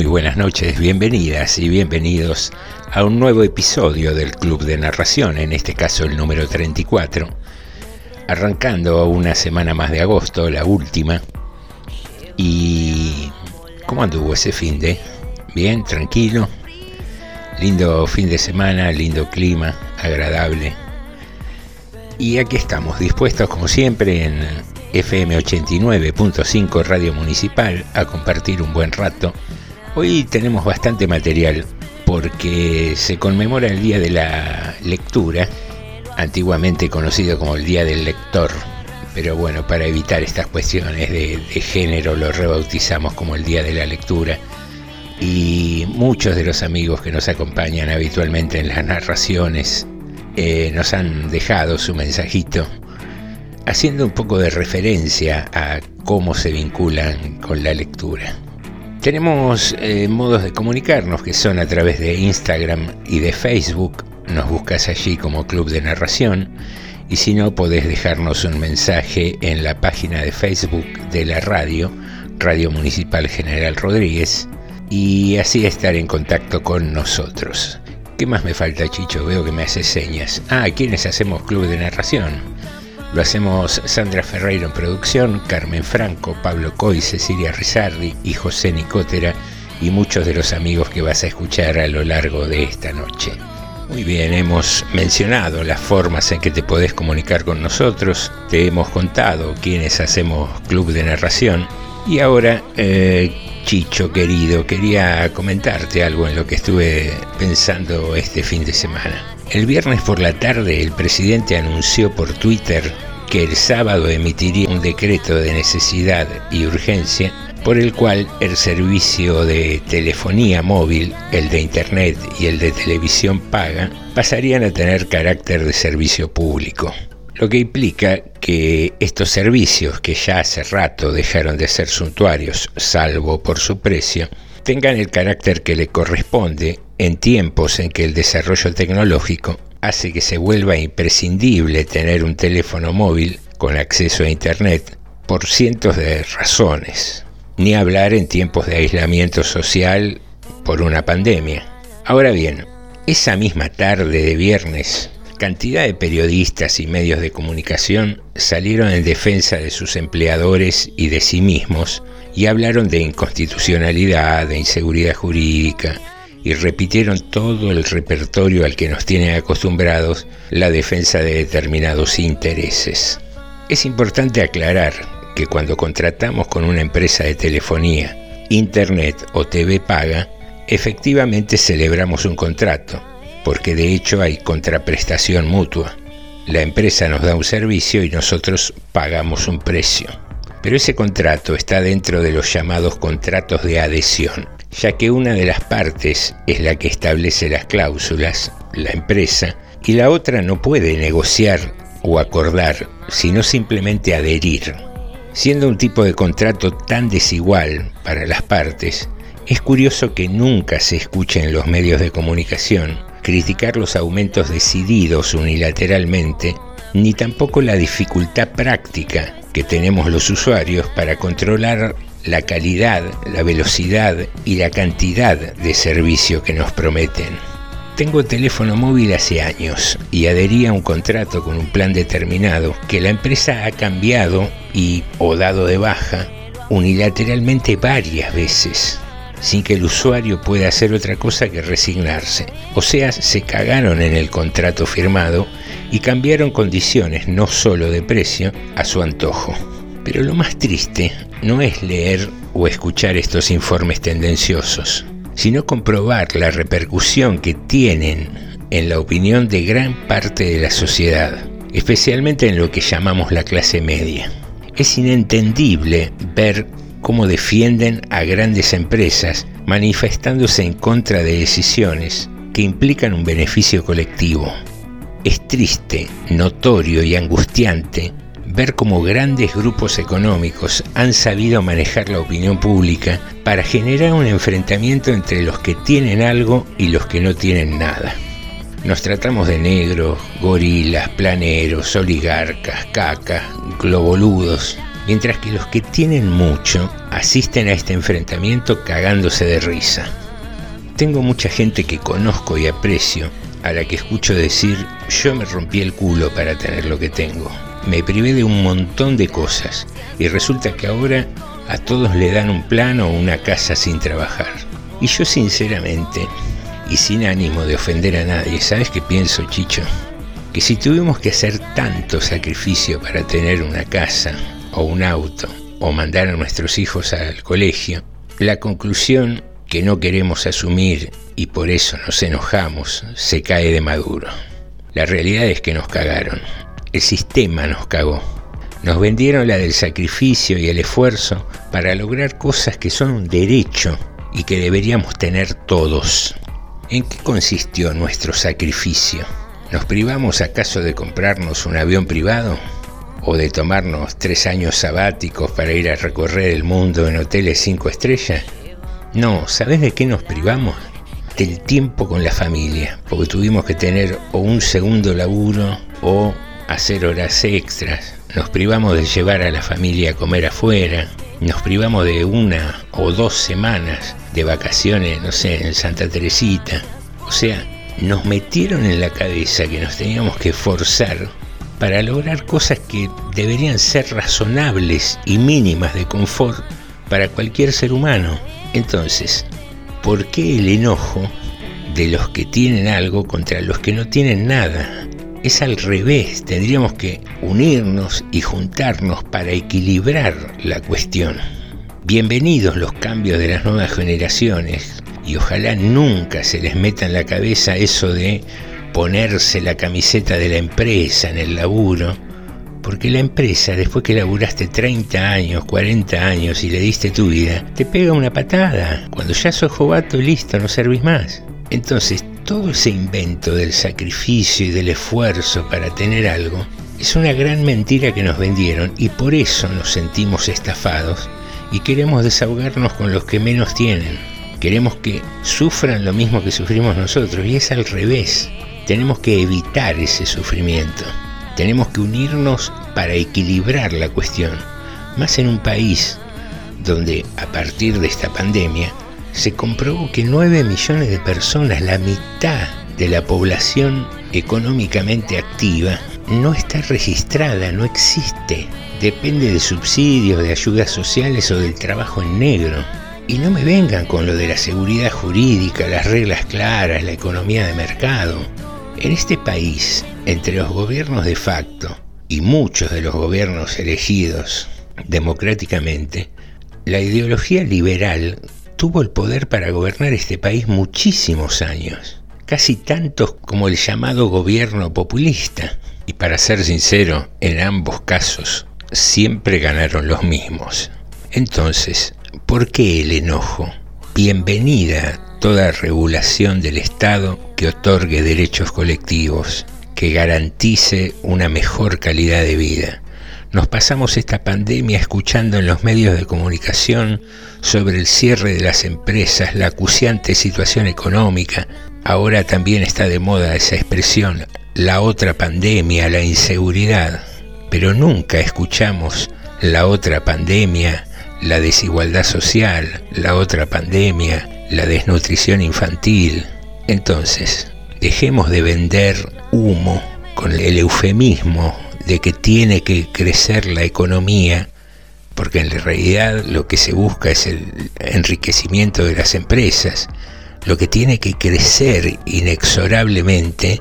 Muy, buenas noches, bienvenidas y bienvenidos a un nuevo episodio del Club de Narración, en este caso el número 34, arrancando una semana más de agosto, la última. ¿Y cómo anduvo ese fin de? Bien, tranquilo, lindo fin de semana, lindo clima, agradable. Y aquí estamos, dispuestos como siempre en FM 89.5 Radio Municipal a compartir un buen rato. Hoy tenemos bastante material porque se conmemora el Día de la Lectura, antiguamente conocido como el Día del Lector. Pero bueno, para evitar estas cuestiones de, género lo rebautizamos como el Día de la Lectura. Y muchos de los amigos que nos acompañan habitualmente en las narraciones eh, nos han dejado su mensajito haciendo un poco de referencia a cómo se vinculan con la lectura. Tenemos eh, modos de comunicarnos que son a través de Instagram y de Facebook. Nos buscas allí como Club de Narración. Y si no, podés dejarnos un mensaje en la página de Facebook de la radio, Radio Municipal General Rodríguez, y así estar en contacto con nosotros. ¿Qué más me falta, Chicho? Veo que me hace señas. Ah, ¿quiénes hacemos Club de Narración? Lo hacemos Sandra Ferreiro en producción, Carmen Franco, Pablo Coy, Cecilia Rizardi y José Nicotera y muchos de los amigos que vas a escuchar a lo largo de esta noche. Muy bien, hemos mencionado las formas en que te podés comunicar con nosotros, te hemos contado quiénes hacemos Club de Narración y ahora, eh, Chicho querido, quería comentarte algo en lo que estuve pensando este fin de semana. El viernes por la tarde el presidente anunció por Twitter que el sábado emitiría un decreto de necesidad y urgencia por el cual el servicio de telefonía móvil, el de Internet y el de televisión paga pasarían a tener carácter de servicio público. Lo que implica que estos servicios, que ya hace rato dejaron de ser suntuarios, salvo por su precio, tengan el carácter que le corresponde en tiempos en que el desarrollo tecnológico hace que se vuelva imprescindible tener un teléfono móvil con acceso a Internet por cientos de razones, ni hablar en tiempos de aislamiento social por una pandemia. Ahora bien, esa misma tarde de viernes, cantidad de periodistas y medios de comunicación salieron en defensa de sus empleadores y de sí mismos y hablaron de inconstitucionalidad, de inseguridad jurídica, y repitieron todo el repertorio al que nos tienen acostumbrados la defensa de determinados intereses. Es importante aclarar que cuando contratamos con una empresa de telefonía, internet o TV paga, efectivamente celebramos un contrato, porque de hecho hay contraprestación mutua. La empresa nos da un servicio y nosotros pagamos un precio. Pero ese contrato está dentro de los llamados contratos de adhesión, ya que una de las partes es la que establece las cláusulas, la empresa, y la otra no puede negociar o acordar, sino simplemente adherir. Siendo un tipo de contrato tan desigual para las partes, es curioso que nunca se escuche en los medios de comunicación criticar los aumentos decididos unilateralmente, ni tampoco la dificultad práctica que tenemos los usuarios para controlar la calidad, la velocidad y la cantidad de servicio que nos prometen. Tengo teléfono móvil hace años y adherí a un contrato con un plan determinado que la empresa ha cambiado y o dado de baja unilateralmente varias veces sin que el usuario pueda hacer otra cosa que resignarse. O sea, se cagaron en el contrato firmado y cambiaron condiciones no solo de precio a su antojo. Pero lo más triste no es leer o escuchar estos informes tendenciosos, sino comprobar la repercusión que tienen en la opinión de gran parte de la sociedad, especialmente en lo que llamamos la clase media. Es inentendible ver cómo defienden a grandes empresas manifestándose en contra de decisiones que implican un beneficio colectivo. Es triste, notorio y angustiante ver cómo grandes grupos económicos han sabido manejar la opinión pública para generar un enfrentamiento entre los que tienen algo y los que no tienen nada. Nos tratamos de negros, gorilas, planeros, oligarcas, cacas, globoludos, mientras que los que tienen mucho asisten a este enfrentamiento cagándose de risa. Tengo mucha gente que conozco y aprecio, a la que escucho decir, yo me rompí el culo para tener lo que tengo. Me privé de un montón de cosas y resulta que ahora a todos le dan un plano o una casa sin trabajar. Y yo sinceramente, y sin ánimo de ofender a nadie, ¿sabes qué pienso, Chicho? Que si tuvimos que hacer tanto sacrificio para tener una casa, o un auto o mandar a nuestros hijos al colegio, la conclusión que no queremos asumir y por eso nos enojamos se cae de maduro. La realidad es que nos cagaron. El sistema nos cagó. Nos vendieron la del sacrificio y el esfuerzo para lograr cosas que son un derecho y que deberíamos tener todos. ¿En qué consistió nuestro sacrificio? ¿Nos privamos acaso de comprarnos un avión privado? O de tomarnos tres años sabáticos para ir a recorrer el mundo en hoteles cinco estrellas. No, ¿sabes de qué nos privamos? Del tiempo con la familia, porque tuvimos que tener o un segundo laburo o hacer horas extras. Nos privamos de llevar a la familia a comer afuera. Nos privamos de una o dos semanas de vacaciones, no sé, en Santa Teresita. O sea, nos metieron en la cabeza que nos teníamos que forzar para lograr cosas que deberían ser razonables y mínimas de confort para cualquier ser humano. Entonces, ¿por qué el enojo de los que tienen algo contra los que no tienen nada? Es al revés, tendríamos que unirnos y juntarnos para equilibrar la cuestión. Bienvenidos los cambios de las nuevas generaciones y ojalá nunca se les meta en la cabeza eso de ponerse la camiseta de la empresa en el laburo, porque la empresa, después que laburaste 30 años, 40 años y le diste tu vida, te pega una patada. Cuando ya sos jovato, listo, no servís más. Entonces, todo ese invento del sacrificio y del esfuerzo para tener algo es una gran mentira que nos vendieron y por eso nos sentimos estafados y queremos desahogarnos con los que menos tienen. Queremos que sufran lo mismo que sufrimos nosotros y es al revés. Tenemos que evitar ese sufrimiento. Tenemos que unirnos para equilibrar la cuestión. Más en un país donde a partir de esta pandemia se comprobó que 9 millones de personas, la mitad de la población económicamente activa, no está registrada, no existe. Depende de subsidios, de ayudas sociales o del trabajo en negro. Y no me vengan con lo de la seguridad jurídica, las reglas claras, la economía de mercado. En este país, entre los gobiernos de facto y muchos de los gobiernos elegidos democráticamente, la ideología liberal tuvo el poder para gobernar este país muchísimos años, casi tantos como el llamado gobierno populista. Y para ser sincero, en ambos casos siempre ganaron los mismos. Entonces, ¿por qué el enojo? Bienvenida toda regulación del Estado que otorgue derechos colectivos, que garantice una mejor calidad de vida. Nos pasamos esta pandemia escuchando en los medios de comunicación sobre el cierre de las empresas, la acuciante situación económica, Ahora también está de moda esa expresión, la otra pandemia, la inseguridad, pero nunca escuchamos la otra pandemia, la desigualdad social, la otra pandemia, la desnutrición infantil. Entonces, dejemos de vender humo con el eufemismo de que tiene que crecer la economía, porque en realidad lo que se busca es el enriquecimiento de las empresas. Lo que tiene que crecer inexorablemente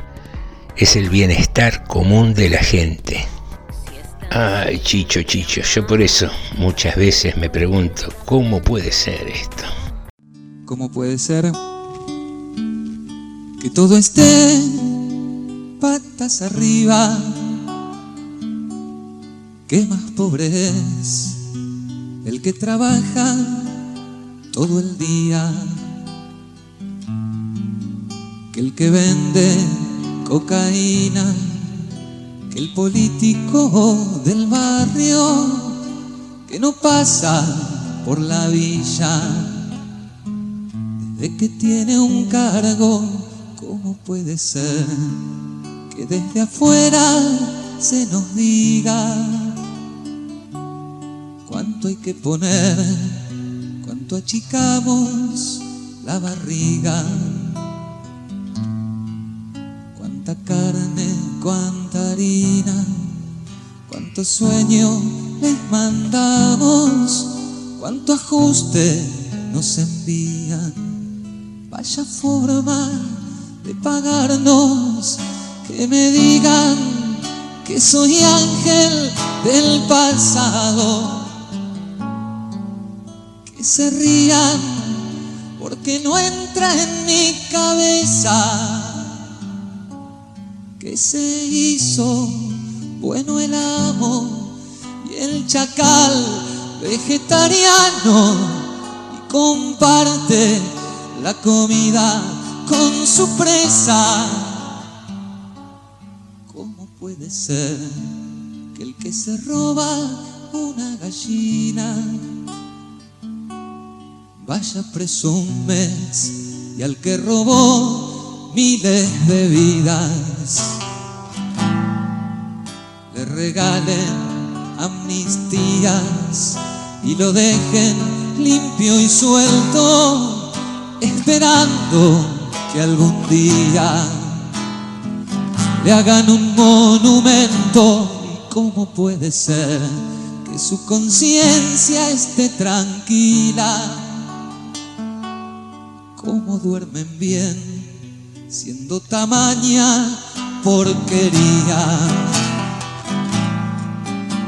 es el bienestar común de la gente. Ay, Chicho, Chicho, yo por eso muchas veces me pregunto, ¿cómo puede ser esto? ¿Cómo puede ser que todo esté patas arriba? ¿Qué más pobre es el que trabaja todo el día? Que el que vende cocaína que el político del barrio que no pasa por la villa desde que tiene un cargo, ¿cómo puede ser que desde afuera se nos diga cuánto hay que poner, cuánto achicamos la barriga? cuánta carne, cuánta harina, cuánto sueño les mandamos, cuánto ajuste nos envían. Vaya forma de pagarnos, que me digan que soy ángel del pasado, que se rían porque no entra en mi cabeza. Que se hizo bueno el amo y el chacal vegetariano y comparte la comida con su presa. ¿Cómo puede ser que el que se roba una gallina vaya preso un mes y al que robó miles de vidas le regalen amnistías y lo dejen limpio y suelto, esperando que algún día le hagan un monumento. ¿Y cómo puede ser que su conciencia esté tranquila? ¿Cómo duermen bien? siendo tamaña porquería.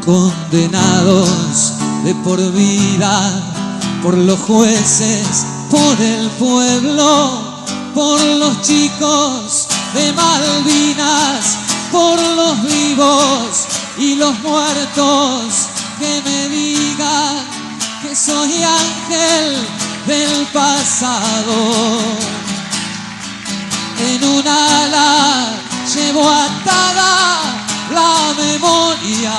Condenados de por vida por los jueces, por el pueblo, por los chicos de Malvinas, por los vivos y los muertos, que me digan que soy ángel del pasado. En un ala llevo atada la memoria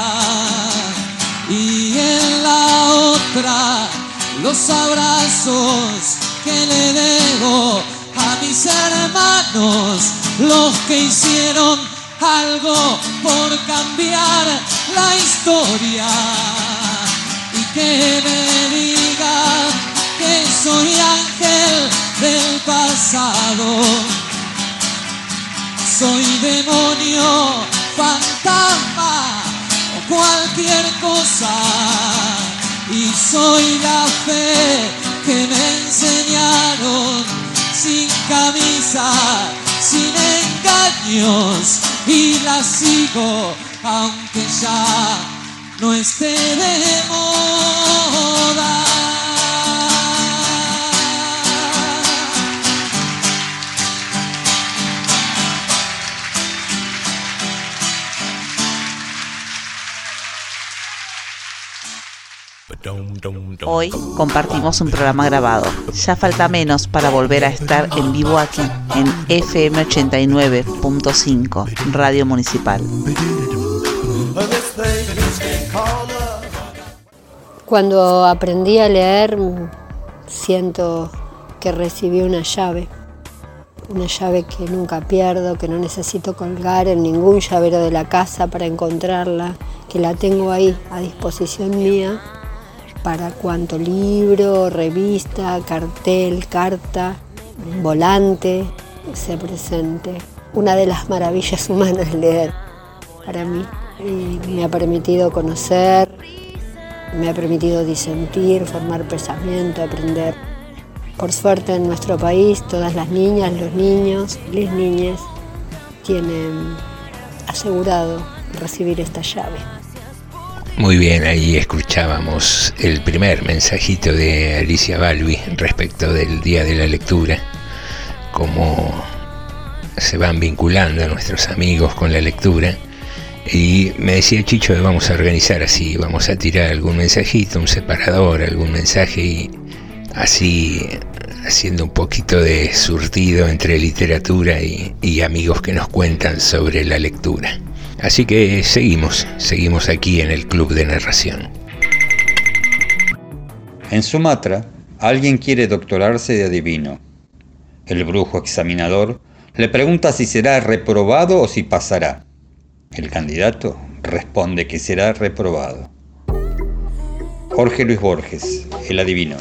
y en la otra los abrazos que le debo a mis hermanos, los que hicieron algo por cambiar la historia y que me digan que soy ángel del pasado soy demonio, fantasma o cualquier cosa. Y soy la fe que me enseñaron sin camisa, sin engaños. Y la sigo aunque ya no esté de moda. Hoy compartimos un programa grabado. Ya falta menos para volver a estar en vivo aquí, en FM 89.5, Radio Municipal. Cuando aprendí a leer, siento que recibí una llave. una llave que nunca pierdo, que no necesito colgar en ningún llavero de la casa para encontrarla, que la tengo ahí a disposición mía para cuanto libro, revista, cartel, carta, volante se presente. Una de las maravillas humanas es leer para mí me ha permitido conocer, me ha permitido disentir, formar pensamiento, aprender. Por suerte en nuestro país todas las niñas, los niños, las niñas tienen asegurado recibir esta llave. Muy bien, ahí escuchábamos el primer mensajito de Alicia Balbi respecto del Día de la Lectura, cómo se van vinculando nuestros amigos con la lectura. Y me decía Chicho vamos a organizar así, vamos a tirar algún mensajito, un separador, algún mensaje y así haciendo un poquito de surtido entre literatura y, y amigos que nos cuentan sobre la lectura. Así que seguimos, seguimos aquí en el Club de Narración. En Sumatra, alguien quiere doctorarse de adivino. El brujo examinador le pregunta si será reprobado o si pasará. El candidato responde que será reprobado. Jorge Luis Borges, el adivino.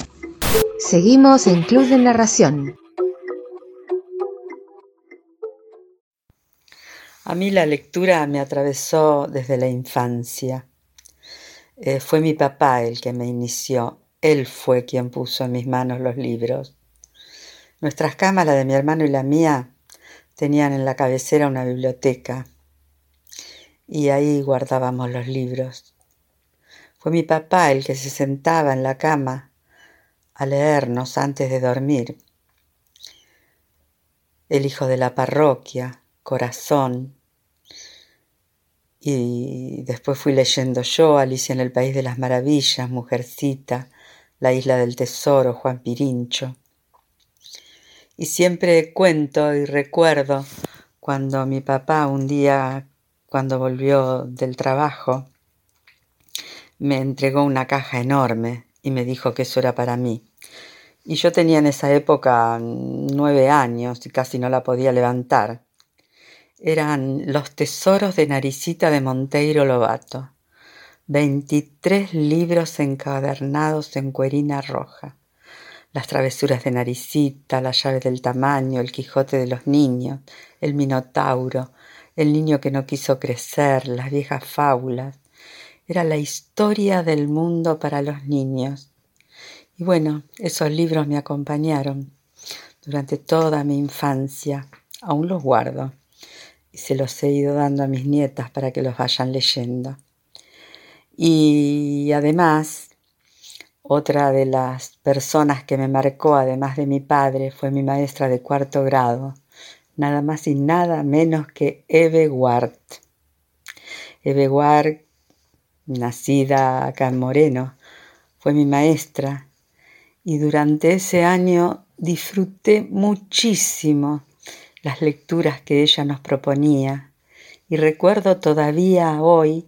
Seguimos en Club de Narración. A mí la lectura me atravesó desde la infancia. Eh, fue mi papá el que me inició. Él fue quien puso en mis manos los libros. Nuestras cámaras de mi hermano y la mía tenían en la cabecera una biblioteca y ahí guardábamos los libros. Fue mi papá el que se sentaba en la cama a leernos antes de dormir. El hijo de la parroquia, Corazón. Y después fui leyendo yo, Alicia en el País de las Maravillas, Mujercita, La Isla del Tesoro, Juan Pirincho. Y siempre cuento y recuerdo cuando mi papá un día, cuando volvió del trabajo, me entregó una caja enorme y me dijo que eso era para mí. Y yo tenía en esa época nueve años y casi no la podía levantar eran Los Tesoros de Naricita de Monteiro Lobato, 23 libros encadernados en cuerina roja, Las travesuras de Naricita, La llave del tamaño, El Quijote de los niños, El Minotauro, El niño que no quiso crecer, Las viejas fábulas. Era la historia del mundo para los niños. Y bueno, esos libros me acompañaron durante toda mi infancia. Aún los guardo y se los he ido dando a mis nietas para que los vayan leyendo. Y además, otra de las personas que me marcó, además de mi padre, fue mi maestra de cuarto grado, nada más y nada menos que Eve Ward. Eve Ward, nacida acá en Moreno, fue mi maestra y durante ese año disfruté muchísimo las lecturas que ella nos proponía y recuerdo todavía hoy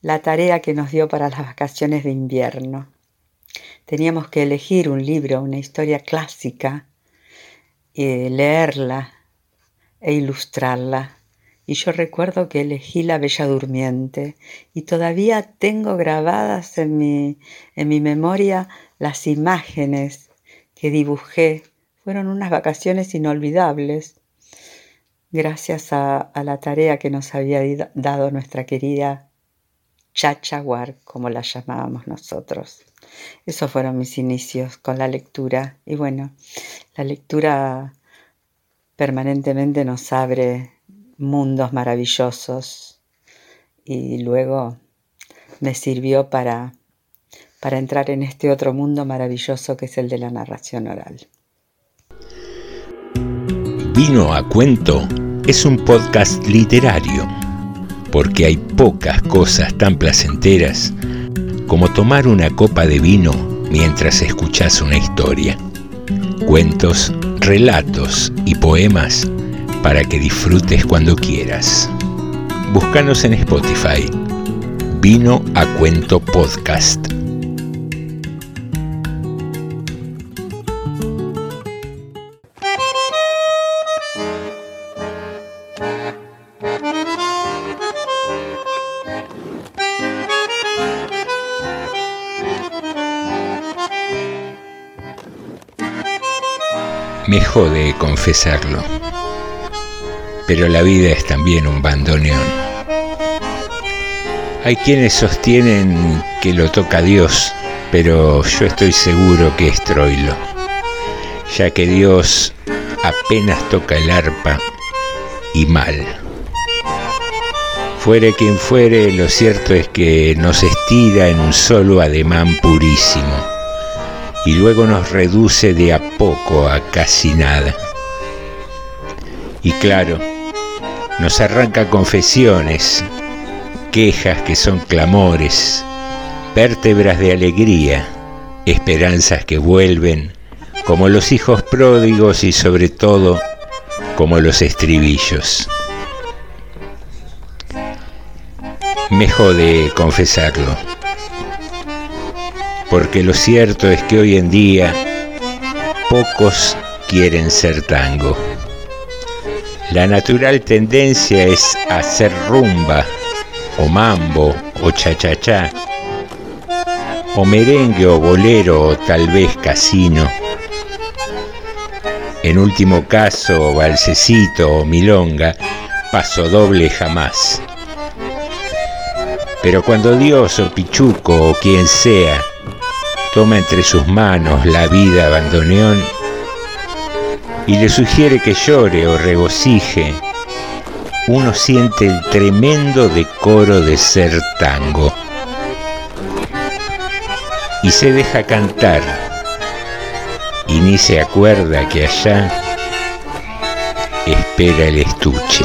la tarea que nos dio para las vacaciones de invierno. Teníamos que elegir un libro, una historia clásica, y leerla e ilustrarla. Y yo recuerdo que elegí La Bella Durmiente y todavía tengo grabadas en mi, en mi memoria las imágenes que dibujé. Fueron unas vacaciones inolvidables gracias a, la tarea que nos había dado nuestra querida Chachaguar, como la llamábamos nosotros. Esos fueron mis inicios con la lectura. Y bueno, la lectura permanentemente nos abre mundos maravillosos y luego me sirvió para, para entrar en este otro mundo maravilloso que es el de la narración oral. Vino a cuento es un podcast literario, porque hay pocas cosas tan placenteras como tomar una copa de vino mientras escuchas una historia. Cuentos, relatos y poemas para que disfrutes cuando quieras. Búscanos en Spotify. Vino a cuento podcast. Me jode confesarlo, pero la vida es también un bandoneón. Hay quienes sostienen que lo toca Dios, pero yo estoy seguro que es Troilo, ya que Dios apenas toca el arpa y mal. Fuere quien fuere, lo cierto es que nos estira en un solo ademán purísimo y luego nos reduce de a poco a casi nada. Y claro, nos arranca confesiones, quejas que son clamores, vértebras de alegría, esperanzas que vuelven, como los hijos pródigos y sobre todo como los estribillos. Me jode confesarlo, porque lo cierto es que hoy en día pocos quieren ser tango. La natural tendencia es hacer rumba, o mambo, o cha-cha-cha, o merengue, o bolero, o tal vez casino. En último caso, balsecito o milonga, paso doble jamás. Pero cuando Dios o Pichuco o quien sea toma entre sus manos la vida bandoneón y le sugiere que llore o regocije, uno siente el tremendo decoro de ser tango y se deja cantar y ni se acuerda que allá espera el estuche.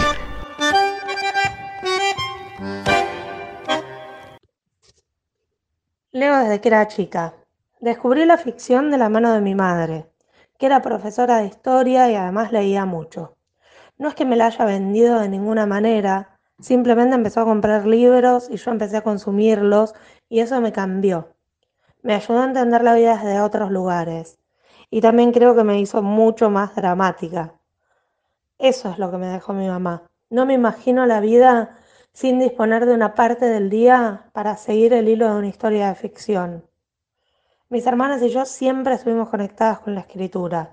Leo desde que era chica. Descubrí la ficción de la mano de mi madre, que era profesora de historia y además leía mucho. No es que me la haya vendido de ninguna manera, simplemente empezó a comprar libros y yo empecé a consumirlos y eso me cambió. Me ayudó a entender la vida desde otros lugares y también creo que me hizo mucho más dramática. Eso es lo que me dejó mi mamá. No me imagino la vida sin disponer de una parte del día para seguir el hilo de una historia de ficción. Mis hermanas y yo siempre estuvimos conectadas con la escritura.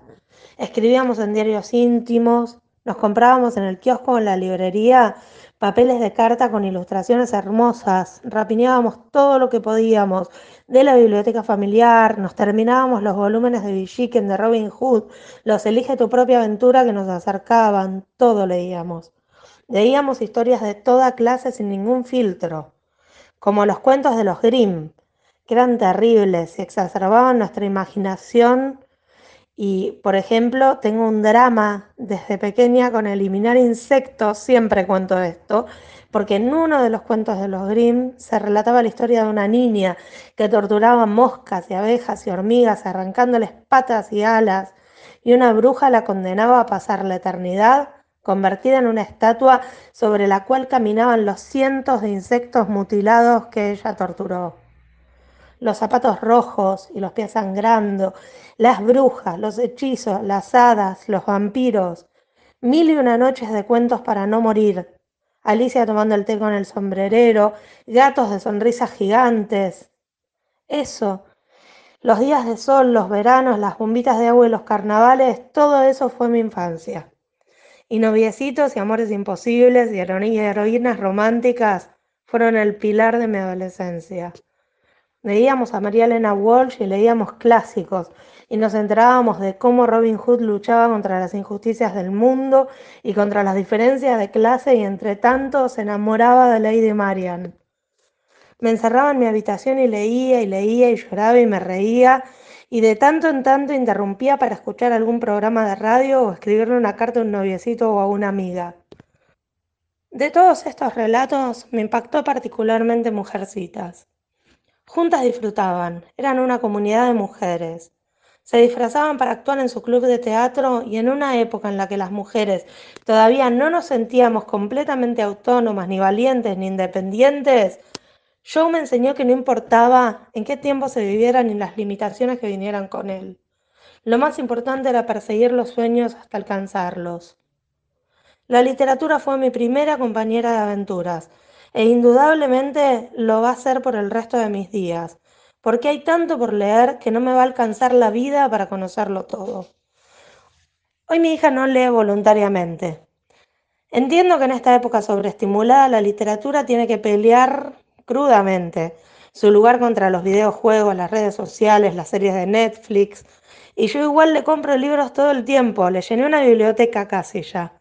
Escribíamos en diarios íntimos, nos comprábamos en el kiosco o en la librería papeles de carta con ilustraciones hermosas, rapiñábamos todo lo que podíamos de la biblioteca familiar, nos terminábamos los volúmenes de Villiquen, de Robin Hood, los Elige tu propia aventura que nos acercaban, todo leíamos. Leíamos historias de toda clase sin ningún filtro, como los cuentos de los Grimm, que eran terribles y exacerbaban nuestra imaginación. Y, por ejemplo, tengo un drama desde pequeña con eliminar insectos, siempre cuento esto, porque en uno de los cuentos de los Grimm se relataba la historia de una niña que torturaba moscas y abejas y hormigas arrancándoles patas y alas, y una bruja la condenaba a pasar la eternidad convertida en una estatua sobre la cual caminaban los cientos de insectos mutilados que ella torturó. Los zapatos rojos y los pies sangrando, las brujas, los hechizos, las hadas, los vampiros, mil y una noches de cuentos para no morir, Alicia tomando el té con el sombrerero, gatos de sonrisas gigantes. Eso, los días de sol, los veranos, las bombitas de agua y los carnavales, todo eso fue mi infancia y noviecitos y amores imposibles y heroínas románticas fueron el pilar de mi adolescencia. Leíamos a María Elena Walsh y leíamos clásicos y nos enterábamos de cómo Robin Hood luchaba contra las injusticias del mundo y contra las diferencias de clase y entre tanto se enamoraba de Lady Marian. Me encerraba en mi habitación y leía y leía y lloraba y me reía y de tanto en tanto interrumpía para escuchar algún programa de radio o escribirle una carta a un noviecito o a una amiga. De todos estos relatos me impactó particularmente Mujercitas. Juntas disfrutaban, eran una comunidad de mujeres. Se disfrazaban para actuar en su club de teatro y en una época en la que las mujeres todavía no nos sentíamos completamente autónomas, ni valientes, ni independientes, Joe me enseñó que no importaba en qué tiempo se viviera ni las limitaciones que vinieran con él. Lo más importante era perseguir los sueños hasta alcanzarlos. La literatura fue mi primera compañera de aventuras e indudablemente lo va a ser por el resto de mis días, porque hay tanto por leer que no me va a alcanzar la vida para conocerlo todo. Hoy mi hija no lee voluntariamente. Entiendo que en esta época sobreestimulada la literatura tiene que pelear crudamente su lugar contra los videojuegos, las redes sociales, las series de Netflix. Y yo igual le compro libros todo el tiempo, le llené una biblioteca casi ya.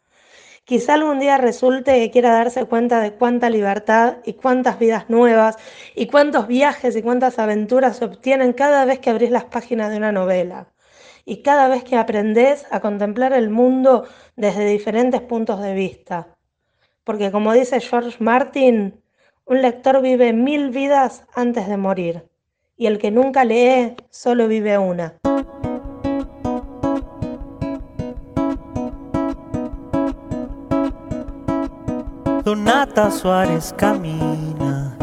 Quizá algún día resulte que quiera darse cuenta de cuánta libertad y cuántas vidas nuevas y cuántos viajes y cuántas aventuras se obtienen cada vez que abrís las páginas de una novela y cada vez que aprendes a contemplar el mundo desde diferentes puntos de vista. Porque como dice George Martin, un lector vive mil vidas antes de morir y el que nunca lee solo vive una. Donata Suárez camina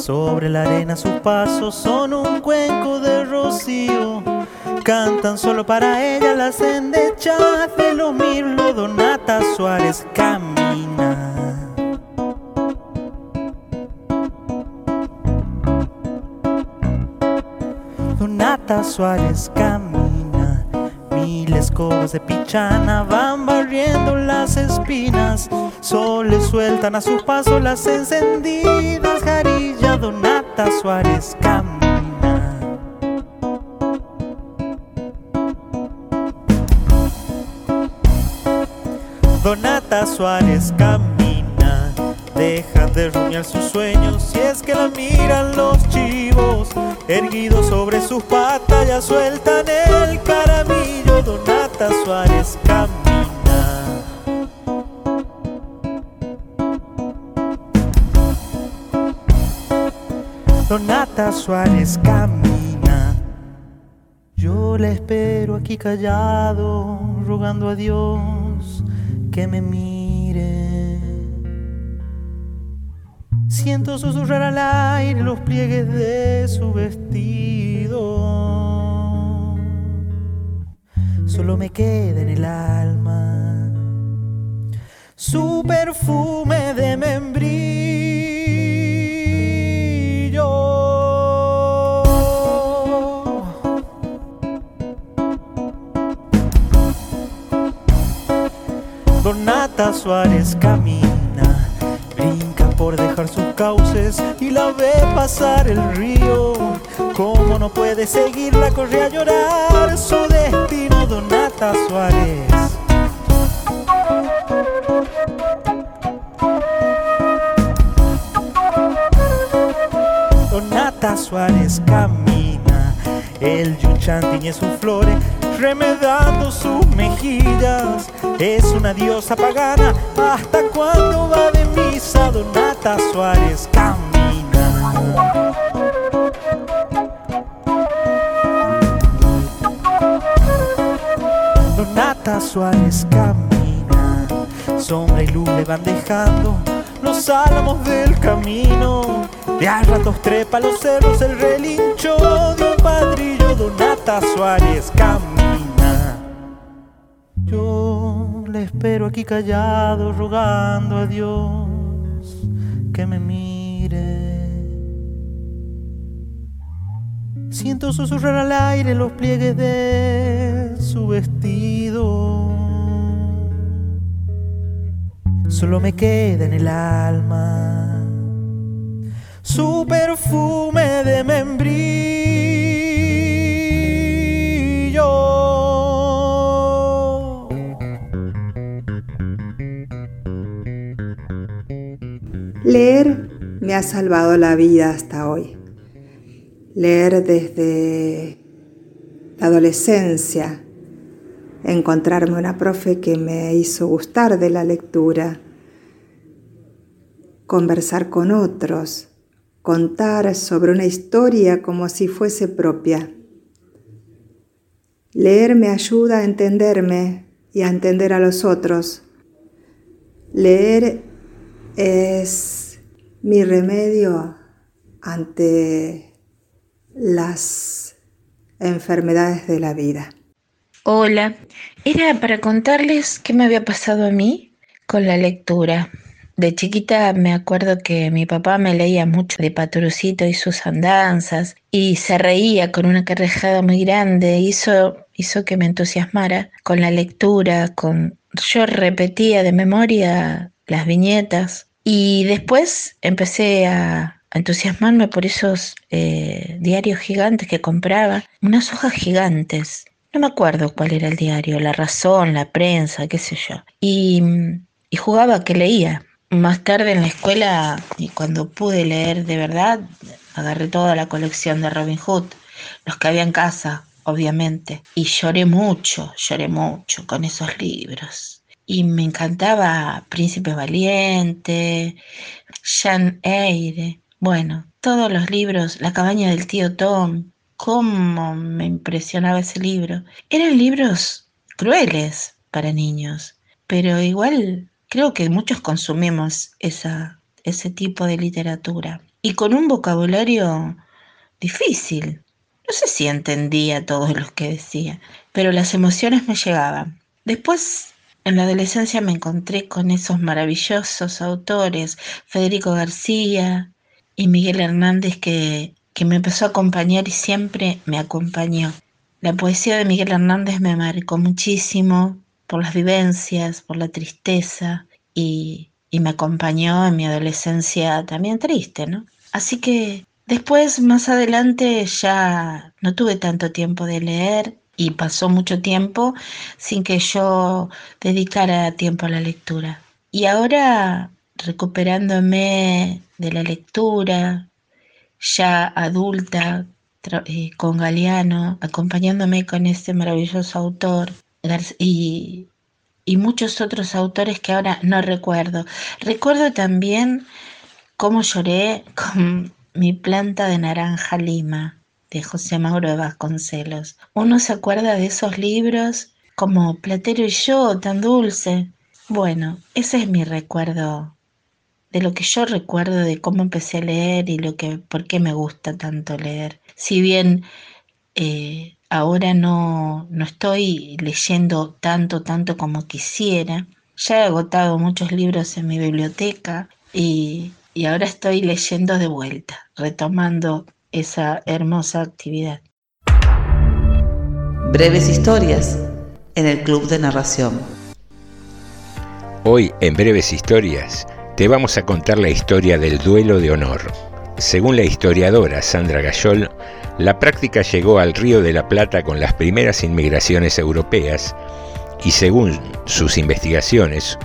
sobre la arena, sus pasos son un cuenco de rocío. Cantan solo para ella las endechas de lo mirlo. Donata Suárez camina. Donata Suárez camina. Mil escobas de pichana van barriendo las espinas. Sol le sueltan a sus pasos las encendidas. Jarilla Donata Suárez camina. Donata Suárez camina, dejan de rumiar sus sueños si es que la miran los chivos, erguidos sobre sus patas ya sueltan el caramillo. Donata Suárez camina. Donata Suárez camina. Yo la espero aquí callado, rogando a Dios que me mire. Siento susurrar al aire los pliegues de su vestido. Solo me queda en el alma su perfume de membrillo. Donata Suárez brinca por dejar sus cauces y la ve pasar el río. Como no puede seguirla, corre a llorar su destino, Donata Suárez. Donata Suárez camina, el yuchán tiñe sus flores, remedando sus mejillas. Es una diosa pagana, hasta cuando va de misa, Donata Suárez camina. Donata Suárez camina, sombra y luz le van dejando los álamos del camino. De a ratos trepa los cerros el relincho de un padrillo. Donata Suárez camina. Espero aquí callado, rogando a Dios que me mire. Siento susurrar al aire los pliegues de su vestido. Solo me queda en el alma su perfume de membrillo. Leer me ha salvado la vida hasta hoy. Leer desde la adolescencia, encontrarme una profe que me hizo gustar de la lectura, conversar con otros, contar sobre una historia como si fuese propia. Leer me ayuda a entenderme y a entender a los otros. Leer es mi remedio ante las enfermedades de la vida. Hola, era para contarles qué me había pasado a mí con la lectura. De chiquita me acuerdo que mi papá me leía mucho de Paturucito y sus andanzas y se reía con una carrejada muy grande. Hizo, hizo que me entusiasmara con la lectura, con yo repetía de memoria las viñetas y después empecé a, entusiasmarme por esos eh, diarios gigantes que compraba, unas hojas gigantes. No me acuerdo cuál era el diario, La Razón, La Prensa, qué sé yo. Y, y jugaba que leía. Más tarde en la escuela, y cuando pude leer de verdad, agarré toda la colección de Robin Hood, los que había en casa, obviamente. Y lloré mucho, lloré mucho con esos libros. Y me encantaba Príncipe Valiente, Jean Eyre, bueno, todos los libros, La cabaña del tío Tom, cómo me impresionaba ese libro. Eran libros crueles para niños, pero igual creo que muchos consumimos esa, ese tipo de literatura. Y con un vocabulario difícil. No sé si entendía todos los que decía, pero las emociones me llegaban. Después, en la adolescencia me encontré con esos maravillosos autores, Federico García, y Miguel Hernández que, que me empezó a acompañar y siempre me acompañó. La poesía de Miguel Hernández me marcó muchísimo por las vivencias, por la tristeza y, y me acompañó en mi adolescencia también triste, ¿no? Así que después, más adelante, ya no tuve tanto tiempo de leer y pasó mucho tiempo sin que yo dedicara tiempo a la lectura. Y ahora recuperándome de la lectura, ya adulta, eh, con Galeano, acompañándome con este maravilloso autor y, y muchos otros autores que ahora no recuerdo. Recuerdo también cómo lloré con mi planta de naranja lima de José Mauro de Vasconcelos. Uno se acuerda de esos libros como Platero y yo, tan dulce. Bueno, ese es mi recuerdo de lo que yo recuerdo de cómo empecé a leer y lo que, por qué me gusta tanto leer. Si bien eh, ahora no, no estoy leyendo tanto, tanto como quisiera, ya he agotado muchos libros en mi biblioteca y, y ahora estoy leyendo de vuelta, retomando esa hermosa actividad. Breves historias en el Club de Narración. Hoy en Breves Historias te vamos a contar la historia del duelo de honor. Según la historiadora Sandra Gayol, la práctica llegó al Río de la Plata con las primeras inmigraciones europeas y según sus investigaciones,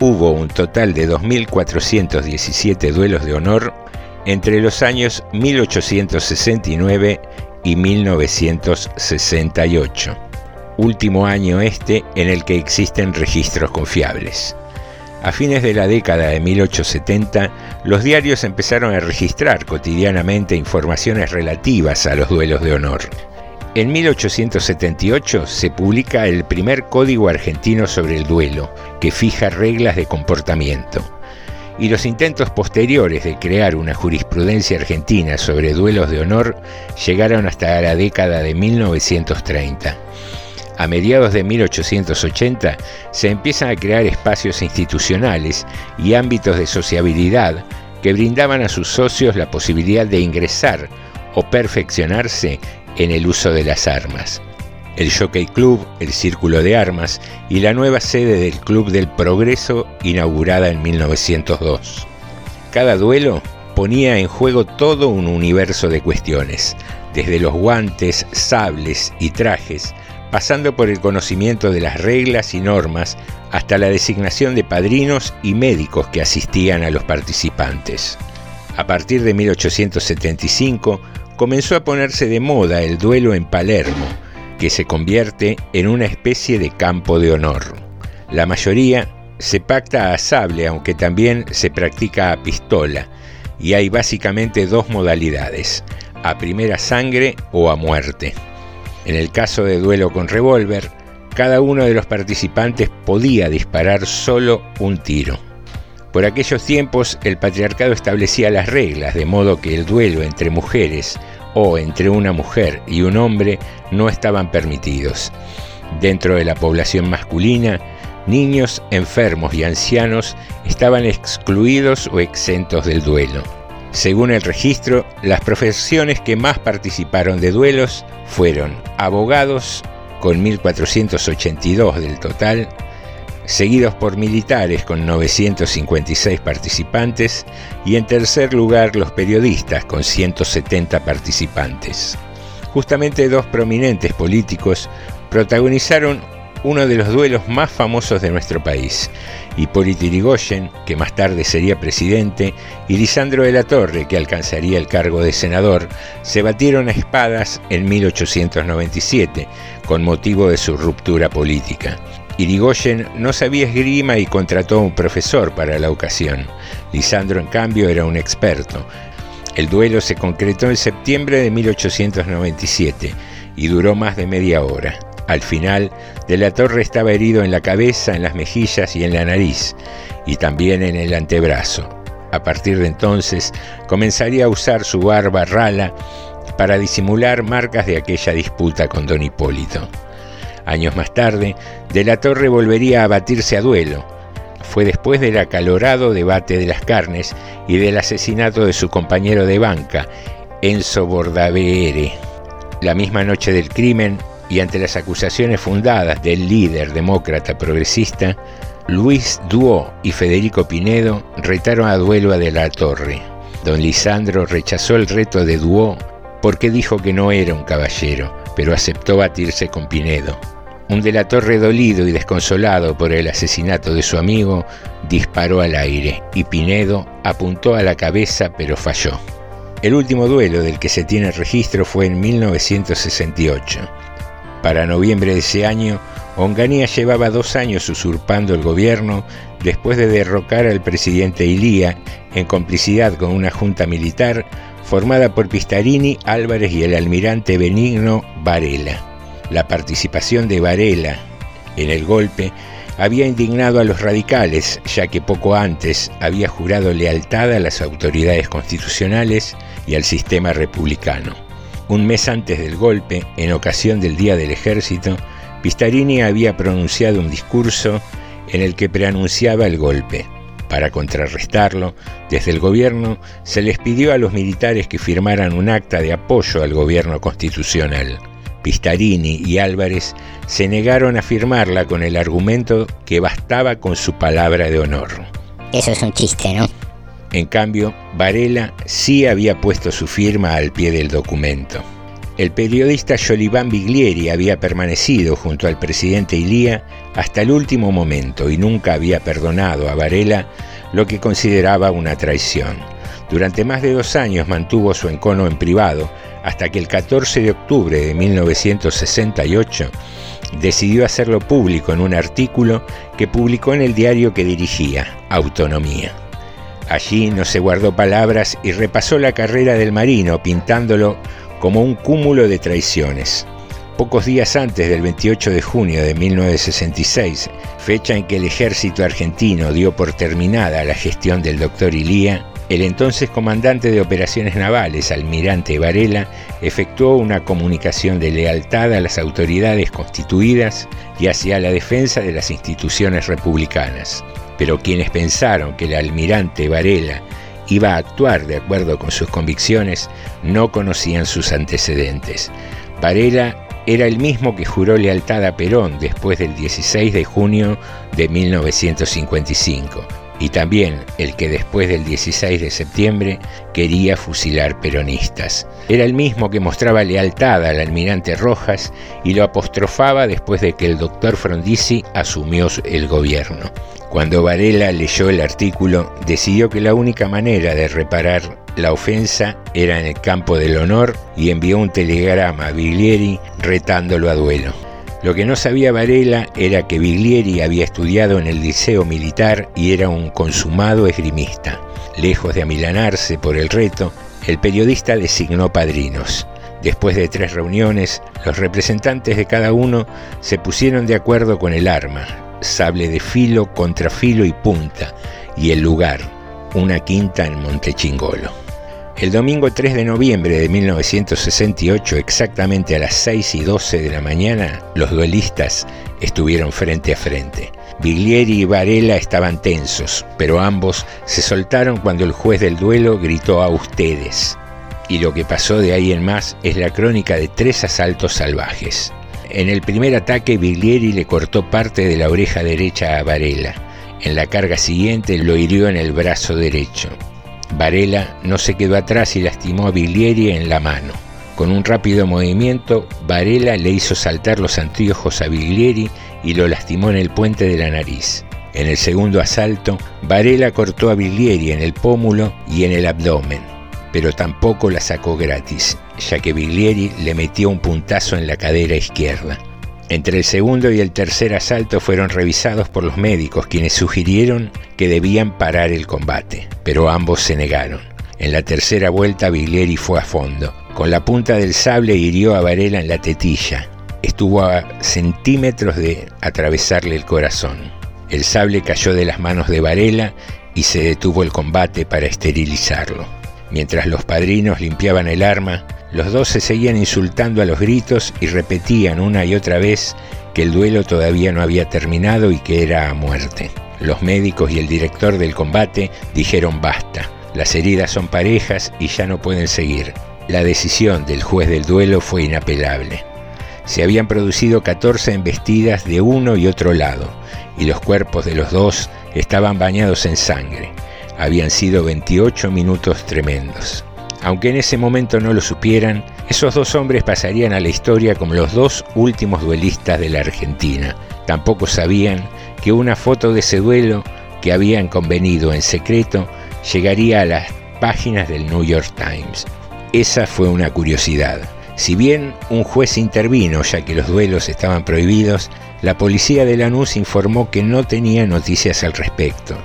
hubo un total de 2.417 duelos de honor entre los años 1869 y 1968, último año este en el que existen registros confiables. A fines de la década de 1870, los diarios empezaron a registrar cotidianamente informaciones relativas a los duelos de honor. En 1878 se publica el primer Código Argentino sobre el Duelo, que fija reglas de comportamiento. Y los intentos posteriores de crear una jurisprudencia argentina sobre duelos de honor llegaron hasta la década de 1930 a mediados de 1880 se empiezan a crear espacios institucionales y ámbitos de sociabilidad que brindaban a sus socios la posibilidad de ingresar o perfeccionarse en el uso de las armas. El Jockey Club, el Círculo de Armas y la nueva sede del Club del Progreso inaugurada en 1902. Cada duelo ponía en juego todo un universo de cuestiones, desde los guantes, sables y trajes, pasando por el conocimiento de las reglas y normas hasta la designación de padrinos y médicos que asistían a los participantes. A partir de 1875 comenzó a ponerse de moda el duelo en Palermo, que se convierte en una especie de campo de honor. La mayoría se pacta a sable, aunque también se practica a pistola, y hay básicamente dos modalidades, a primera sangre o a muerte. En el caso de duelo con revólver, cada uno de los participantes podía disparar solo un tiro. Por aquellos tiempos el patriarcado establecía las reglas, de modo que el duelo entre mujeres o entre una mujer y un hombre no estaban permitidos. Dentro de la población masculina, niños, enfermos y ancianos estaban excluidos o exentos del duelo. Según el registro, las profesiones que más participaron de duelos fueron abogados, con 1.482 del total, seguidos por militares con 956 participantes y en tercer lugar los periodistas con 170 participantes. Justamente dos prominentes políticos protagonizaron uno de los duelos más famosos de nuestro país. Hipólito Yrigoyen, que más tarde sería presidente, y Lisandro de la Torre, que alcanzaría el cargo de senador, se batieron a espadas en 1897, con motivo de su ruptura política. Irigoyen no sabía esgrima y contrató a un profesor para la ocasión. Lisandro, en cambio, era un experto. El duelo se concretó en septiembre de 1897 y duró más de media hora. Al final, De la Torre estaba herido en la cabeza, en las mejillas y en la nariz, y también en el antebrazo. A partir de entonces, comenzaría a usar su barba rala para disimular marcas de aquella disputa con don Hipólito. Años más tarde, De la Torre volvería a batirse a duelo. Fue después del acalorado debate de las carnes y del asesinato de su compañero de banca, Enzo Bordaberre. La misma noche del crimen, y ante las acusaciones fundadas del líder demócrata progresista, Luis Duó y Federico Pinedo retaron a duelo a De la Torre. Don Lisandro rechazó el reto de Duó porque dijo que no era un caballero, pero aceptó batirse con Pinedo. Un De la Torre dolido y desconsolado por el asesinato de su amigo disparó al aire y Pinedo apuntó a la cabeza pero falló. El último duelo del que se tiene registro fue en 1968. Para noviembre de ese año, Onganía llevaba dos años usurpando el gobierno después de derrocar al presidente Ilía en complicidad con una junta militar formada por Pistarini, Álvarez y el almirante Benigno Varela. La participación de Varela en el golpe había indignado a los radicales, ya que poco antes había jurado lealtad a las autoridades constitucionales y al sistema republicano. Un mes antes del golpe, en ocasión del Día del Ejército, Pistarini había pronunciado un discurso en el que preanunciaba el golpe. Para contrarrestarlo, desde el gobierno se les pidió a los militares que firmaran un acta de apoyo al gobierno constitucional. Pistarini y Álvarez se negaron a firmarla con el argumento que bastaba con su palabra de honor. Eso es un chiste, ¿no? En cambio, Varela sí había puesto su firma al pie del documento. El periodista Joliván Biglieri había permanecido junto al presidente Ilía hasta el último momento y nunca había perdonado a Varela lo que consideraba una traición. Durante más de dos años mantuvo su encono en privado hasta que el 14 de octubre de 1968 decidió hacerlo público en un artículo que publicó en el diario que dirigía, Autonomía. Allí no se guardó palabras y repasó la carrera del marino, pintándolo como un cúmulo de traiciones. Pocos días antes del 28 de junio de 1966, fecha en que el ejército argentino dio por terminada la gestión del doctor Ilía, el entonces comandante de operaciones navales, almirante Varela, efectuó una comunicación de lealtad a las autoridades constituidas y hacia la defensa de las instituciones republicanas pero quienes pensaron que el almirante Varela iba a actuar de acuerdo con sus convicciones no conocían sus antecedentes. Varela era el mismo que juró lealtad a Perón después del 16 de junio de 1955 y también el que después del 16 de septiembre quería fusilar peronistas. Era el mismo que mostraba lealtad al almirante Rojas y lo apostrofaba después de que el doctor Frondizi asumió el gobierno. Cuando Varela leyó el artículo, decidió que la única manera de reparar la ofensa era en el campo del honor y envió un telegrama a Biglieri retándolo a duelo. Lo que no sabía Varela era que Biglieri había estudiado en el liceo militar y era un consumado esgrimista. Lejos de amilanarse por el reto, el periodista designó padrinos. Después de tres reuniones, los representantes de cada uno se pusieron de acuerdo con el arma, sable de filo, contrafilo y punta, y el lugar, una quinta en Montechingolo. El domingo 3 de noviembre de 1968, exactamente a las 6 y 12 de la mañana, los duelistas estuvieron frente a frente. Biglieri y Varela estaban tensos, pero ambos se soltaron cuando el juez del duelo gritó a ustedes. Y lo que pasó de ahí en más es la crónica de tres asaltos salvajes. En el primer ataque, Biglieri le cortó parte de la oreja derecha a Varela. En la carga siguiente lo hirió en el brazo derecho. Varela no se quedó atrás y lastimó a Biglieri en la mano. Con un rápido movimiento, Varela le hizo saltar los anteojos a Biglieri y lo lastimó en el puente de la nariz. En el segundo asalto, Varela cortó a Biglieri en el pómulo y en el abdomen, pero tampoco la sacó gratis, ya que Biglieri le metió un puntazo en la cadera izquierda. Entre el segundo y el tercer asalto fueron revisados por los médicos, quienes sugirieron que debían parar el combate, pero ambos se negaron. En la tercera vuelta Biglieri fue a fondo. Con la punta del sable hirió a Varela en la tetilla. Estuvo a centímetros de atravesarle el corazón. El sable cayó de las manos de Varela y se detuvo el combate para esterilizarlo. Mientras los padrinos limpiaban el arma, los dos se seguían insultando a los gritos y repetían una y otra vez que el duelo todavía no había terminado y que era a muerte. Los médicos y el director del combate dijeron basta, las heridas son parejas y ya no pueden seguir. La decisión del juez del duelo fue inapelable. Se habían producido 14 embestidas de uno y otro lado, y los cuerpos de los dos estaban bañados en sangre. Habían sido 28 minutos tremendos. Aunque en ese momento no lo supieran, esos dos hombres pasarían a la historia como los dos últimos duelistas de la Argentina. Tampoco sabían que una foto de ese duelo que habían convenido en secreto llegaría a las páginas del New York Times. Esa fue una curiosidad. Si bien un juez intervino ya que los duelos estaban prohibidos, la policía de Lanús informó que no tenía noticias al respecto.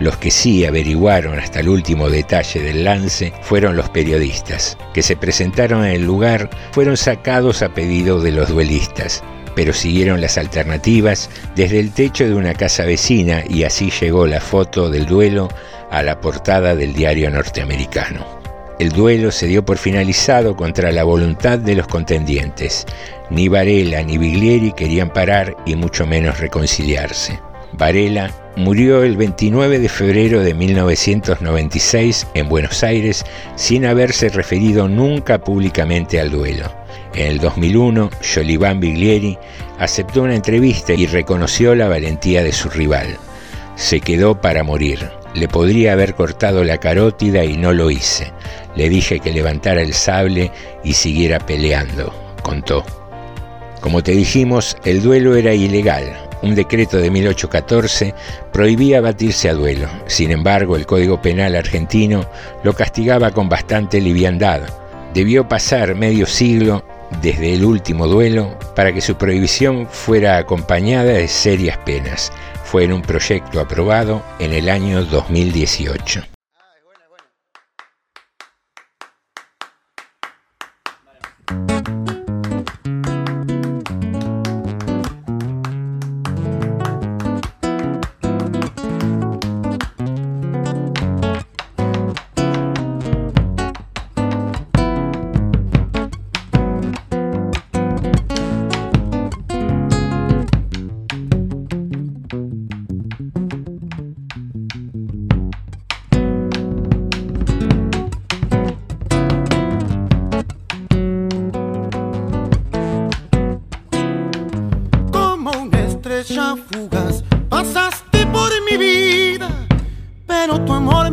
Los que sí averiguaron hasta el último detalle del lance fueron los periodistas, que se presentaron en el lugar, fueron sacados a pedido de los duelistas, pero siguieron las alternativas desde el techo de una casa vecina y así llegó la foto del duelo a la portada del diario norteamericano. El duelo se dio por finalizado contra la voluntad de los contendientes. Ni Varela ni Biglieri querían parar y mucho menos reconciliarse. Varela murió el 29 de febrero de 1996 en Buenos Aires sin haberse referido nunca públicamente al duelo. En el 2001, Joliván Biglieri aceptó una entrevista y reconoció la valentía de su rival. Se quedó para morir. Le podría haber cortado la carótida y no lo hice. Le dije que levantara el sable y siguiera peleando, contó. Como te dijimos, el duelo era ilegal. Un decreto de 1814 prohibía batirse a duelo. Sin embargo, el Código Penal argentino lo castigaba con bastante liviandad. Debió pasar medio siglo desde el último duelo para que su prohibición fuera acompañada de serias penas. Fue en un proyecto aprobado en el año 2018.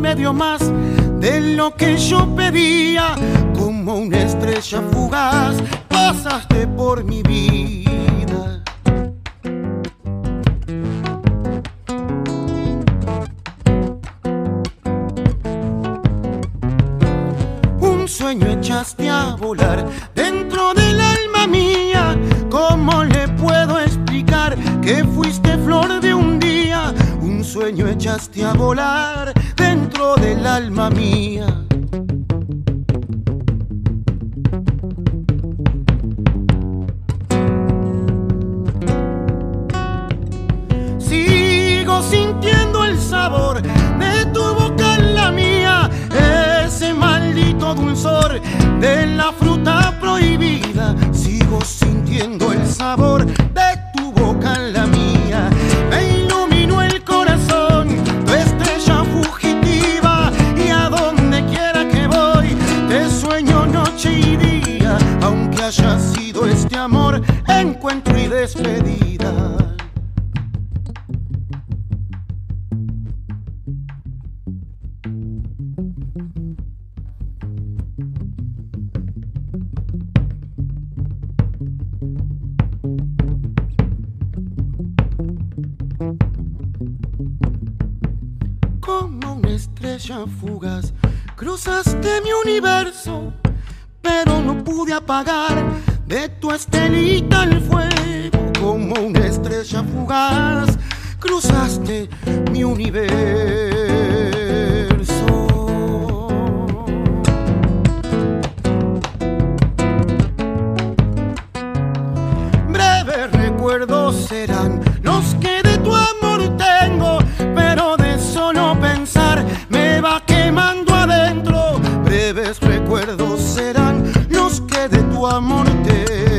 me dio más de lo que yo pedía. Como una estrella fugaz, pasaste por mi vida. Un sueño echaste a volar dentro del alma mía. ¿Cómo le puedo explicar que fuiste flor de un día? Un sueño echaste a volar el alma mía. Recuerdos serán los que de tu amor tengo.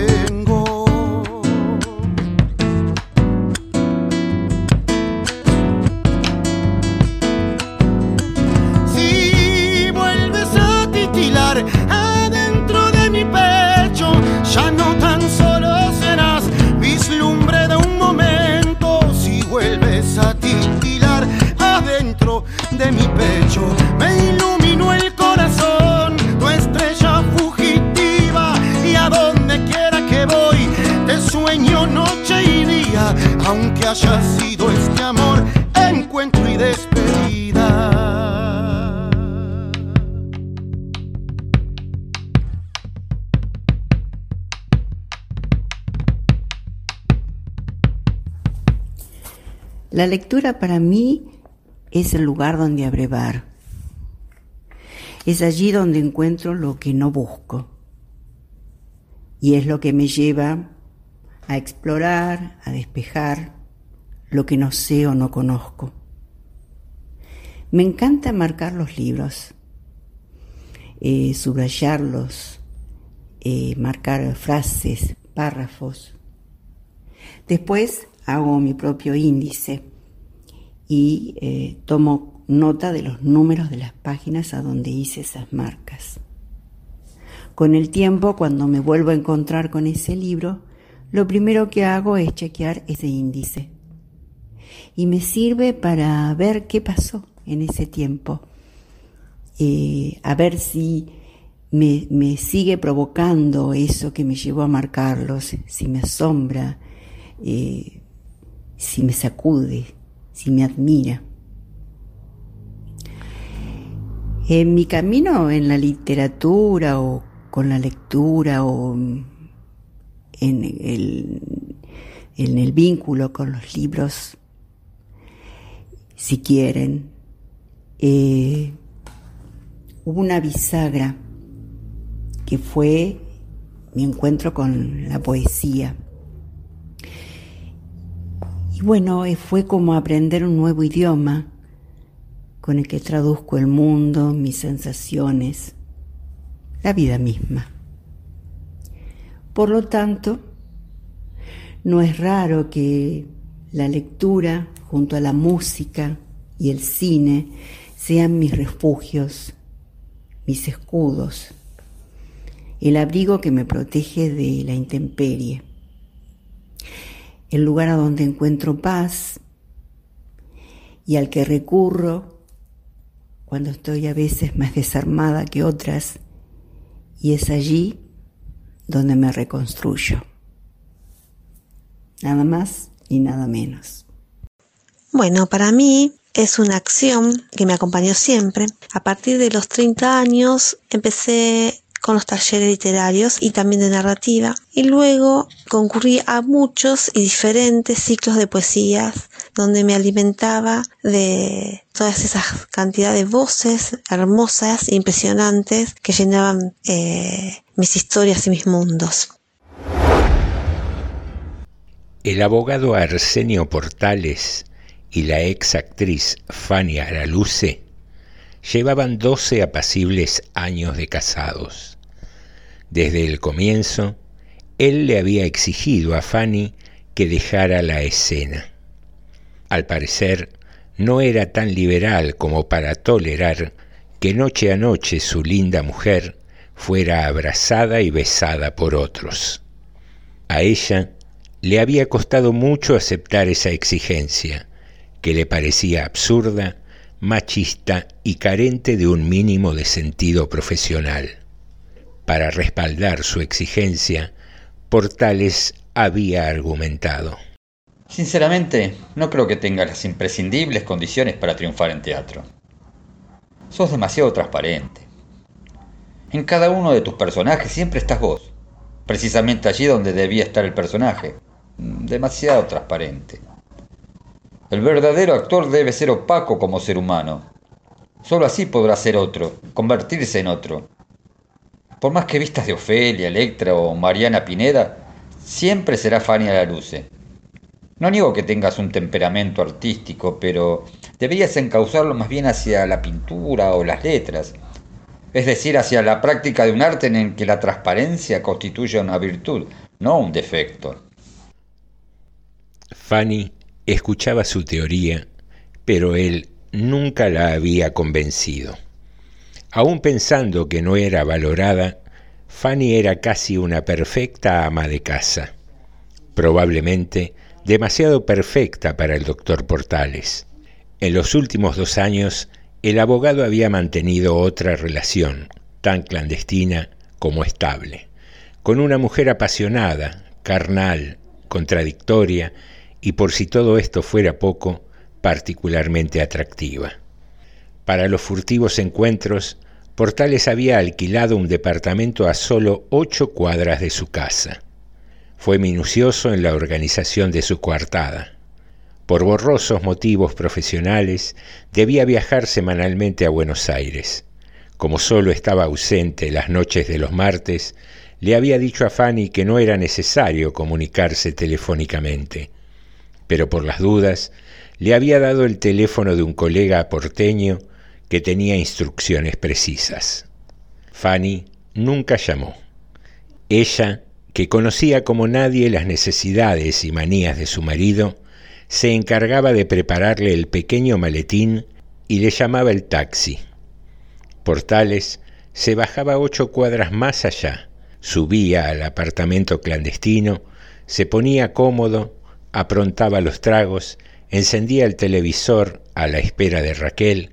La lectura para mí es el lugar donde abrevar. Es allí donde encuentro lo que no busco. Y es lo que me lleva a explorar, a despejar lo que no sé o no conozco. Me encanta marcar los libros, eh, subrayarlos, eh, marcar frases, párrafos. Después hago mi propio índice y eh, tomo nota de los números de las páginas a donde hice esas marcas. Con el tiempo, cuando me vuelvo a encontrar con ese libro, lo primero que hago es chequear ese índice. Y me sirve para ver qué pasó en ese tiempo, eh, a ver si me, sigue provocando eso que me llevó a marcarlos, si me asombra, eh, si me sacude, si me admira. En mi camino en la literatura o con la lectura o en el, vínculo con los libros, si quieren, eh, hubo una bisagra que fue mi encuentro con la poesía. Y bueno, eh, fue como aprender un nuevo idioma con el que traduzco el mundo, mis sensaciones, la vida misma. Por lo tanto, no es raro que la lectura junto a la música y el cine sean mis refugios, mis escudos, el abrigo que me protege de la intemperie, el lugar a donde encuentro paz y al que recurro cuando estoy a veces más desarmada que otras, y es allí donde me reconstruyo. Nada más y nada menos. Bueno, para mí es una acción que me acompañó siempre. A partir de los 30 años empecé con los talleres literarios y también de narrativa y luego concurrí a muchos y diferentes ciclos de poesías donde me alimentaba de todas esas cantidades de voces hermosas e impresionantes que llenaban eh, mis historias y mis mundos. El abogado Arsenio Portales y la ex actriz Fanny Araluce llevaban doce apacibles años de casados. Desde el comienzo, él le había exigido a Fanny que dejara la escena. Al parecer, no era tan liberal como para tolerar que noche a noche su linda mujer fuera abrazada y besada por otros. A ella le había costado mucho aceptar esa exigencia, que le parecía absurda, machista y carente de un mínimo de sentido profesional. Para respaldar su exigencia, Portales había argumentado. Sinceramente, no creo que tengas las imprescindibles condiciones para triunfar en teatro. Sos demasiado transparente. En cada uno de tus personajes siempre estás vos, precisamente allí donde debía estar el personaje. Demasiado transparente. El verdadero actor debe ser opaco como ser humano. Solo así podrá ser otro, convertirse en otro. Por más que vistas de Ofelia, Electra o Mariana Pineda, siempre será Fanny la Luce. No niego que tengas un temperamento artístico, pero deberías encauzarlo más bien hacia la pintura o las letras, es decir, hacia la práctica de un arte en el que la transparencia constituye una virtud, no un defecto. Fanny escuchaba su teoría, pero él nunca la había convencido. Aún pensando que no era valorada, Fanny era casi una perfecta ama de casa, probablemente demasiado perfecta para el doctor Portales. En los últimos dos años, el abogado había mantenido otra relación, tan clandestina como estable, con una mujer apasionada, carnal, contradictoria y por si todo esto fuera poco, particularmente atractiva. Para los furtivos encuentros, Portales había alquilado un departamento a solo ocho cuadras de su casa. Fue minucioso en la organización de su coartada. Por borrosos motivos profesionales, debía viajar semanalmente a Buenos Aires. Como solo estaba ausente las noches de los martes, le había dicho a Fanny que no era necesario comunicarse telefónicamente. Pero por las dudas, le había dado el teléfono de un colega porteño que tenía instrucciones precisas. Fanny nunca llamó. Ella, que conocía como nadie las necesidades y manías de su marido, se encargaba de prepararle el pequeño maletín y le llamaba el taxi. Portales se bajaba ocho cuadras más allá, subía al apartamento clandestino, se ponía cómodo, aprontaba los tragos encendía el televisor a la espera de Raquel,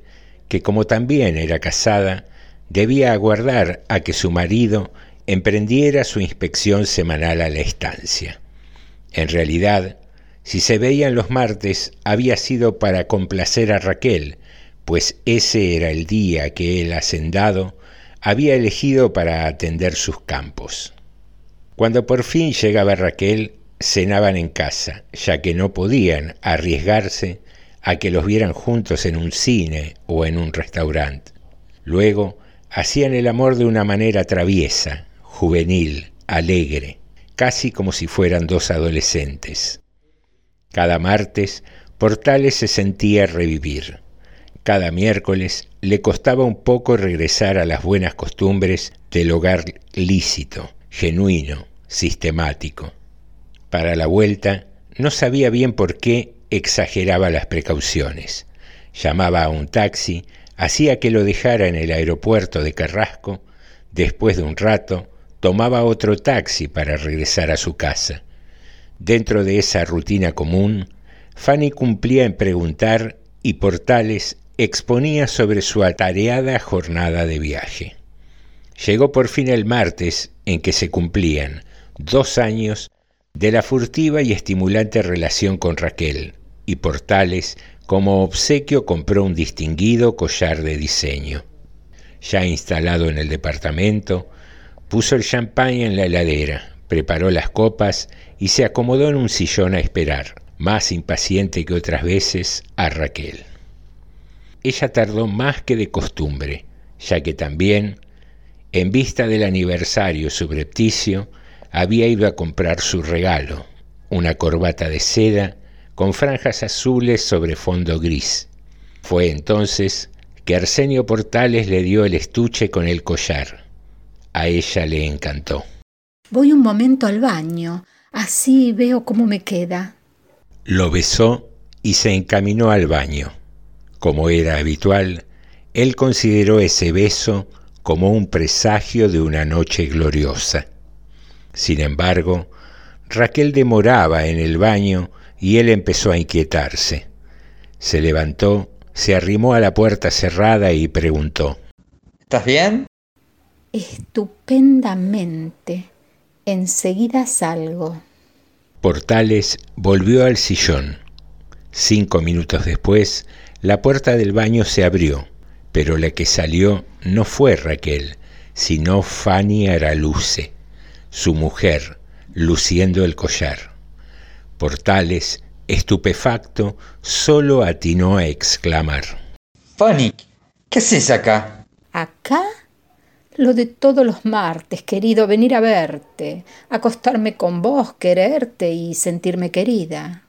que como también era casada, debía aguardar a que su marido emprendiera su inspección semanal a la estancia. En realidad, si se veían los martes, había sido para complacer a Raquel, pues ese era el día que el hacendado había elegido para atender sus campos. Cuando por fin llegaba Raquel, cenaban en casa, ya que no podían arriesgarse a que los vieran juntos en un cine o en un restaurante. Luego hacían el amor de una manera traviesa, juvenil, alegre, casi como si fueran dos adolescentes. Cada martes Portales se sentía revivir. Cada miércoles le costaba un poco regresar a las buenas costumbres del hogar lícito, genuino, sistemático. Para la vuelta, no sabía bien por qué exageraba las precauciones. Llamaba a un taxi, hacía que lo dejara en el aeropuerto de Carrasco, después de un rato tomaba otro taxi para regresar a su casa. Dentro de esa rutina común, Fanny cumplía en preguntar y Portales exponía sobre su atareada jornada de viaje. Llegó por fin el martes en que se cumplían dos años de la furtiva y estimulante relación con Raquel, y Portales, como obsequio, compró un distinguido collar de diseño. Ya instalado en el departamento, puso el champán en la heladera, preparó las copas y se acomodó en un sillón a esperar, más impaciente que otras veces, a Raquel. Ella tardó más que de costumbre, ya que también, en vista del aniversario subrepticio, había ido a comprar su regalo, una corbata de seda con franjas azules sobre fondo gris. Fue entonces que Arsenio Portales le dio el estuche con el collar. A ella le encantó. Voy un momento al baño, así veo cómo me queda. Lo besó y se encaminó al baño. Como era habitual, él consideró ese beso como un presagio de una noche gloriosa. Sin embargo, Raquel demoraba en el baño y él empezó a inquietarse. Se levantó, se arrimó a la puerta cerrada y preguntó. ¿Estás bien? Estupendamente. Enseguida salgo. Portales volvió al sillón. Cinco minutos después, la puerta del baño se abrió, pero la que salió no fue Raquel, sino Fanny Araluce, su mujer, luciendo el collar. Portales, estupefacto, solo atinó a exclamar. Fanny, ¿qué haces acá? ¿Acá? Lo de todos los martes, querido, venir a verte, acostarme con vos, quererte y sentirme querida.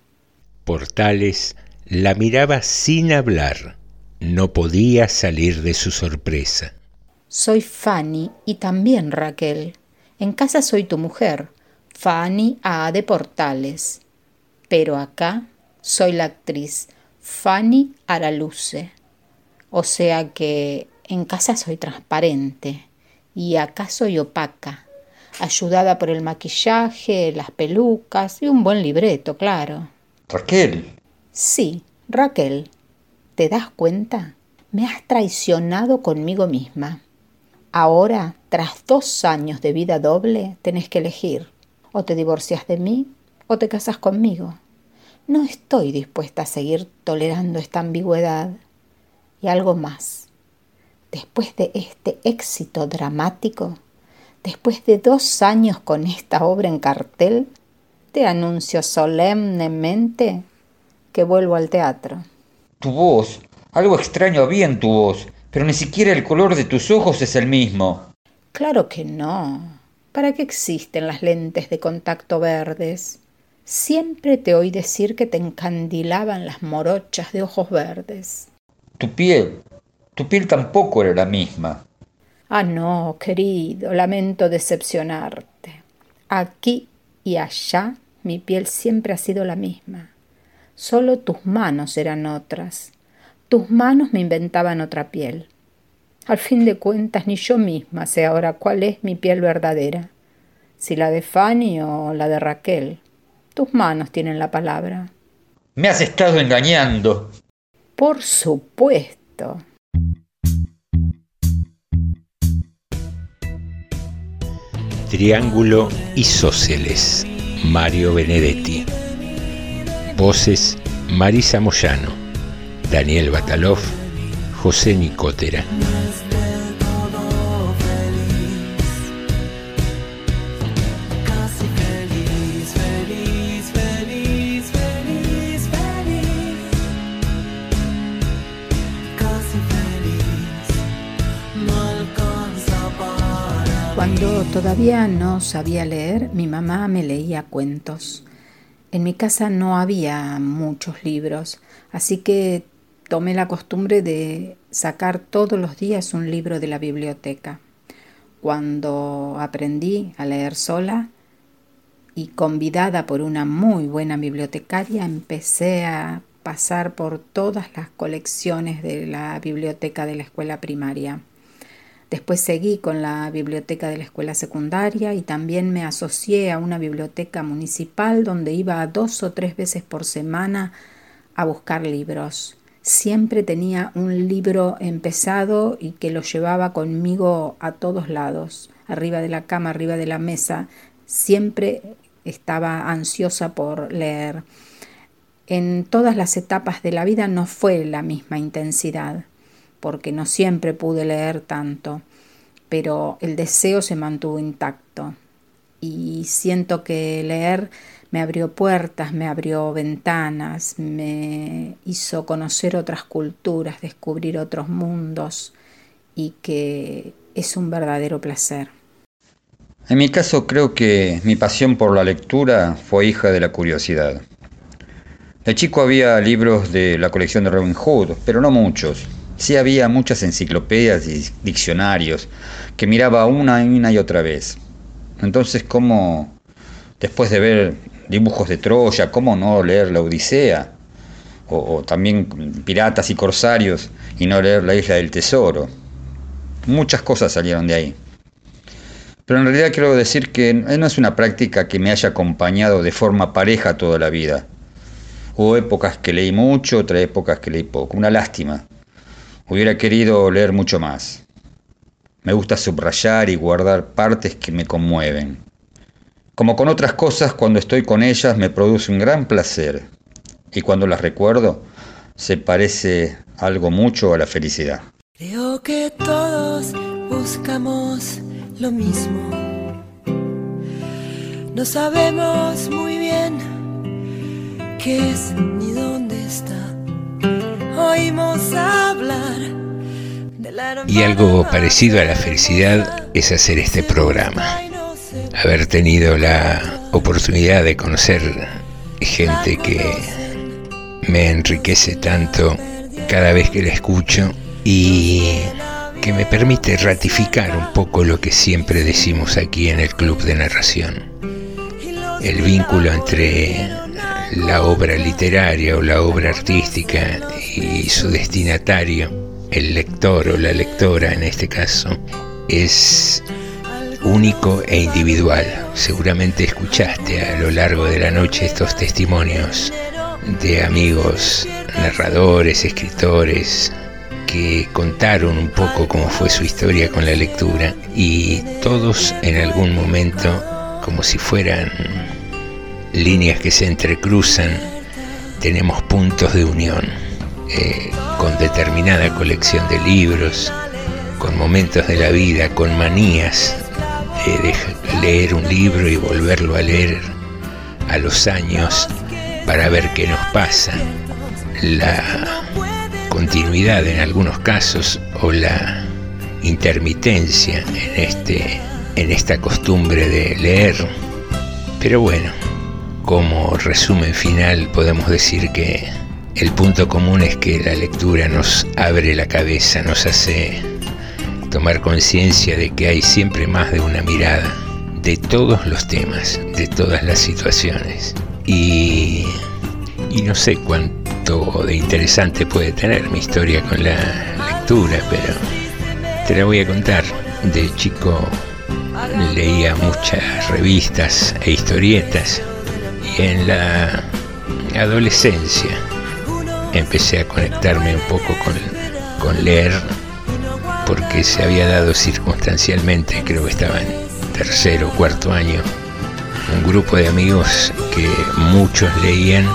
Portales la miraba sin hablar. No podía salir de su sorpresa. Soy Fanny y también Raquel. En casa soy tu mujer, Fanny A. de Portales. Pero acá soy la actriz, Fanny Araluce. O sea que en casa soy transparente y acá soy opaca, ayudada por el maquillaje, las pelucas y un buen libreto, claro. Raquel. Sí, Raquel. ¿Te das cuenta? Me has traicionado conmigo misma. Ahora, tras dos años de vida doble, tenés que elegir. O te divorcias de mí o te casas conmigo. No estoy dispuesta a seguir tolerando esta ambigüedad. Y algo más. Después de este éxito dramático, después de dos años con esta obra en cartel, te anuncio solemnemente que vuelvo al teatro. Tu voz, algo extraño había en tu voz, pero ni siquiera el color de tus ojos es el mismo. Claro que no. ¿Para qué existen las lentes de contacto verdes? Siempre te oí decir que te encandilaban las morochas de ojos verdes. Tu piel, tu piel tampoco era la misma. Ah, no, querido, lamento decepcionarte. Aquí y allá mi piel siempre ha sido la misma. Solo tus manos eran otras. Tus manos me inventaban otra piel. Al fin de cuentas, ni yo misma sé ahora cuál es mi piel verdadera, si la de Fanny o la de Raquel. Tus manos tienen la palabra. Me has estado engañando. Por supuesto. Triángulo Isósceles, Mario Benedetti. Voces, Marisa Moyano, Daniel Batalov, José Nicotera. Cuando todavía no sabía leer, mi mamá me leía cuentos. En mi casa no había muchos libros, así que tomé la costumbre de sacar todos los días un libro de la biblioteca. Cuando aprendí a leer sola y convidada por una muy buena bibliotecaria, empecé a pasar por todas las colecciones de la biblioteca de la escuela primaria. Después seguí con la biblioteca de la escuela secundaria y también me asocié a una biblioteca municipal donde iba dos o tres veces por semana a buscar libros. Siempre tenía un libro empezado y que lo llevaba conmigo a todos lados, arriba de la cama, arriba de la mesa. Siempre estaba ansiosa por leer. En todas las etapas de la vida no fue la misma intensidad porque no siempre pude leer tanto, pero el deseo se mantuvo intacto y siento que leer me abrió puertas, me abrió ventanas, me hizo conocer otras culturas, descubrir otros mundos y que es un verdadero placer. En mi caso creo que mi pasión por la lectura fue hija de la curiosidad. De chico había libros de la colección de Robin Hood, pero no muchos. Sí había muchas enciclopedias y diccionarios que miraba una y una y otra vez. Entonces, ¿cómo, después de ver dibujos de Troya, cómo no leer la Odisea? O, o también piratas y corsarios y no leer la Isla del Tesoro. Muchas cosas salieron de ahí. Pero en realidad quiero decir que no es una práctica que me haya acompañado de forma pareja toda la vida. Hubo épocas que leí mucho, otras épocas que leí poco. Una lástima. Hubiera querido leer mucho más. Me gusta subrayar y guardar partes que me conmueven. Como con otras cosas, cuando estoy con ellas me produce un gran placer y cuando las recuerdo se parece algo mucho a la felicidad. Creo que todos buscamos lo mismo. No sabemos muy bien qué es ni dónde está. Oímos hablar de la Y algo parecido a la felicidad es hacer este programa. Haber tenido la oportunidad de conocer gente que me enriquece tanto cada vez que la escucho y que me permite ratificar un poco lo que siempre decimos aquí en el Club de Narración. El vínculo entre la obra literaria o la obra artística y su destinatario, el lector o la lectora en este caso, es único e individual. Seguramente escuchaste a lo largo de la noche estos testimonios de amigos, narradores, escritores, que contaron un poco cómo fue su historia con la lectura y todos en algún momento, como si fueran líneas que se entrecruzan, tenemos puntos de unión eh, con determinada colección de libros, con momentos de la vida, con manías de leer un libro y volverlo a leer a los años para ver qué nos pasa, la continuidad en algunos casos o la intermitencia en, este, en esta costumbre de leer. Pero bueno, como resumen final podemos decir que el punto común es que la lectura nos abre la cabeza, nos hace tomar conciencia de que hay siempre más de una mirada de todos los temas, de todas las situaciones. Y, y no sé cuánto de interesante puede tener mi historia con la lectura, pero te la voy a contar. De chico leía muchas revistas e historietas y en la adolescencia empecé a conectarme un poco con, con leer porque se había dado circunstancialmente, creo que estaba en tercero o cuarto año, un grupo de amigos que muchos leían,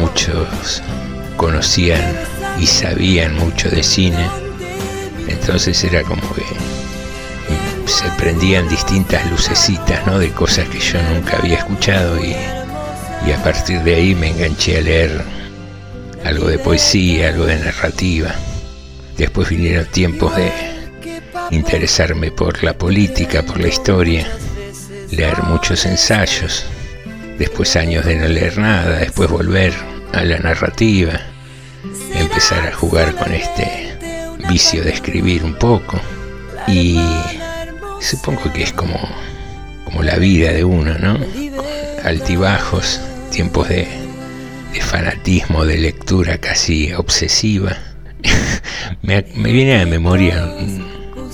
muchos conocían y sabían mucho de cine, entonces era como que se prendían distintas lucecitas ¿no? de cosas que yo nunca había escuchado y a partir de ahí me enganché a leer algo de poesía, algo de narrativa. Después vinieron tiempos de interesarme por la política, por la historia, leer muchos ensayos, después años de no leer nada, después volver a la narrativa, empezar a jugar con este vicio de escribir un poco y supongo que es como, como la vida de uno, ¿no? Con altibajos, tiempos de, de fanatismo, de lectura casi obsesiva me, viene a memoria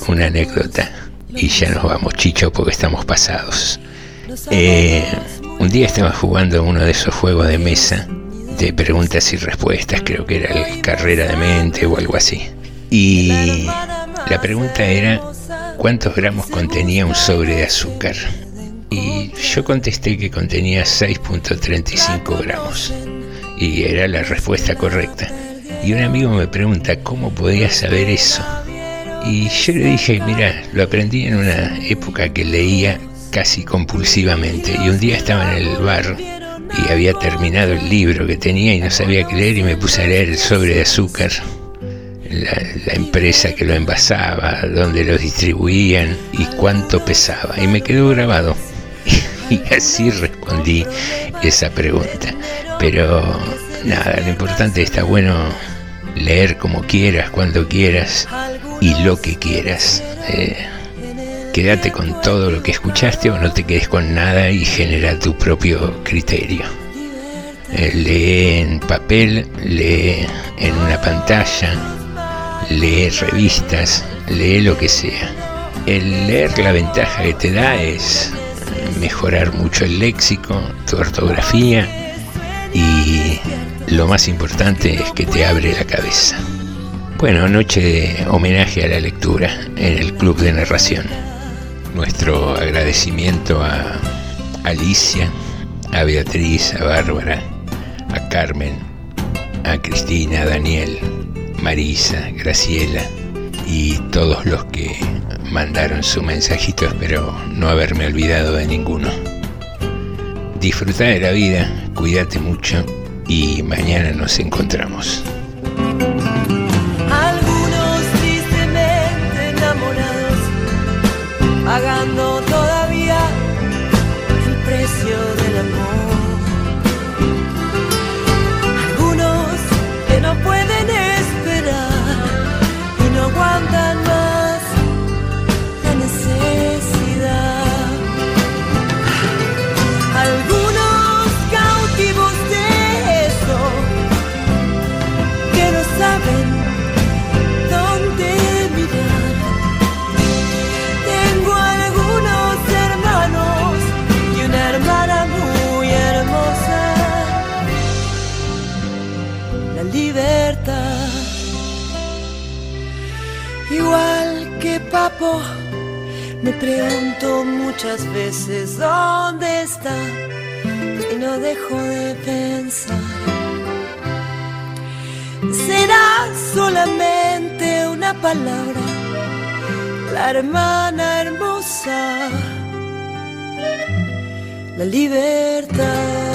una anécdota y ya nos vamos, Chicho, porque estamos pasados. Eh, un día estaba jugando uno de esos juegos de mesa de preguntas y respuestas, creo que era el carrera de mente o algo así. Y la pregunta era, ¿cuántos gramos contenía un sobre de azúcar? Y yo contesté que contenía 6.35 gramos. Y era la respuesta correcta. Y un amigo me pregunta, ¿cómo podía saber eso? Y yo le dije, mira, lo aprendí en una época que leía casi compulsivamente. Y un día estaba en el bar y había terminado el libro que tenía y no sabía qué leer y me puse a leer el sobre de azúcar. La, la, empresa que lo envasaba, dónde lo distribuían y cuánto pesaba. Y me quedó grabado. Y así respondí esa pregunta. Pero nada, lo importante está bueno leer como quieras, cuando quieras y lo que quieras. Eh, quédate con todo lo que escuchaste o no te quedes con nada y genera tu propio criterio. Eh, lee en papel, lee en una pantalla, lee revistas, lee lo que sea. El leer la ventaja que te da es mejorar mucho el léxico, tu ortografía lo más importante es que te abre la cabeza. Bueno, noche de homenaje a la lectura en el Club de Narración. Nuestro agradecimiento a Alicia, a Beatriz, a Bárbara, a Carmen, a Cristina, a Daniel, Marisa, Graciela y todos los que mandaron su mensajito. Espero no haberme olvidado de ninguno. Disfruta de la vida, cuídate mucho y mañana nos encontramos. Me pregunto muchas veces dónde está y no dejo de pensar. Será solamente una palabra, la hermana hermosa, la libertad.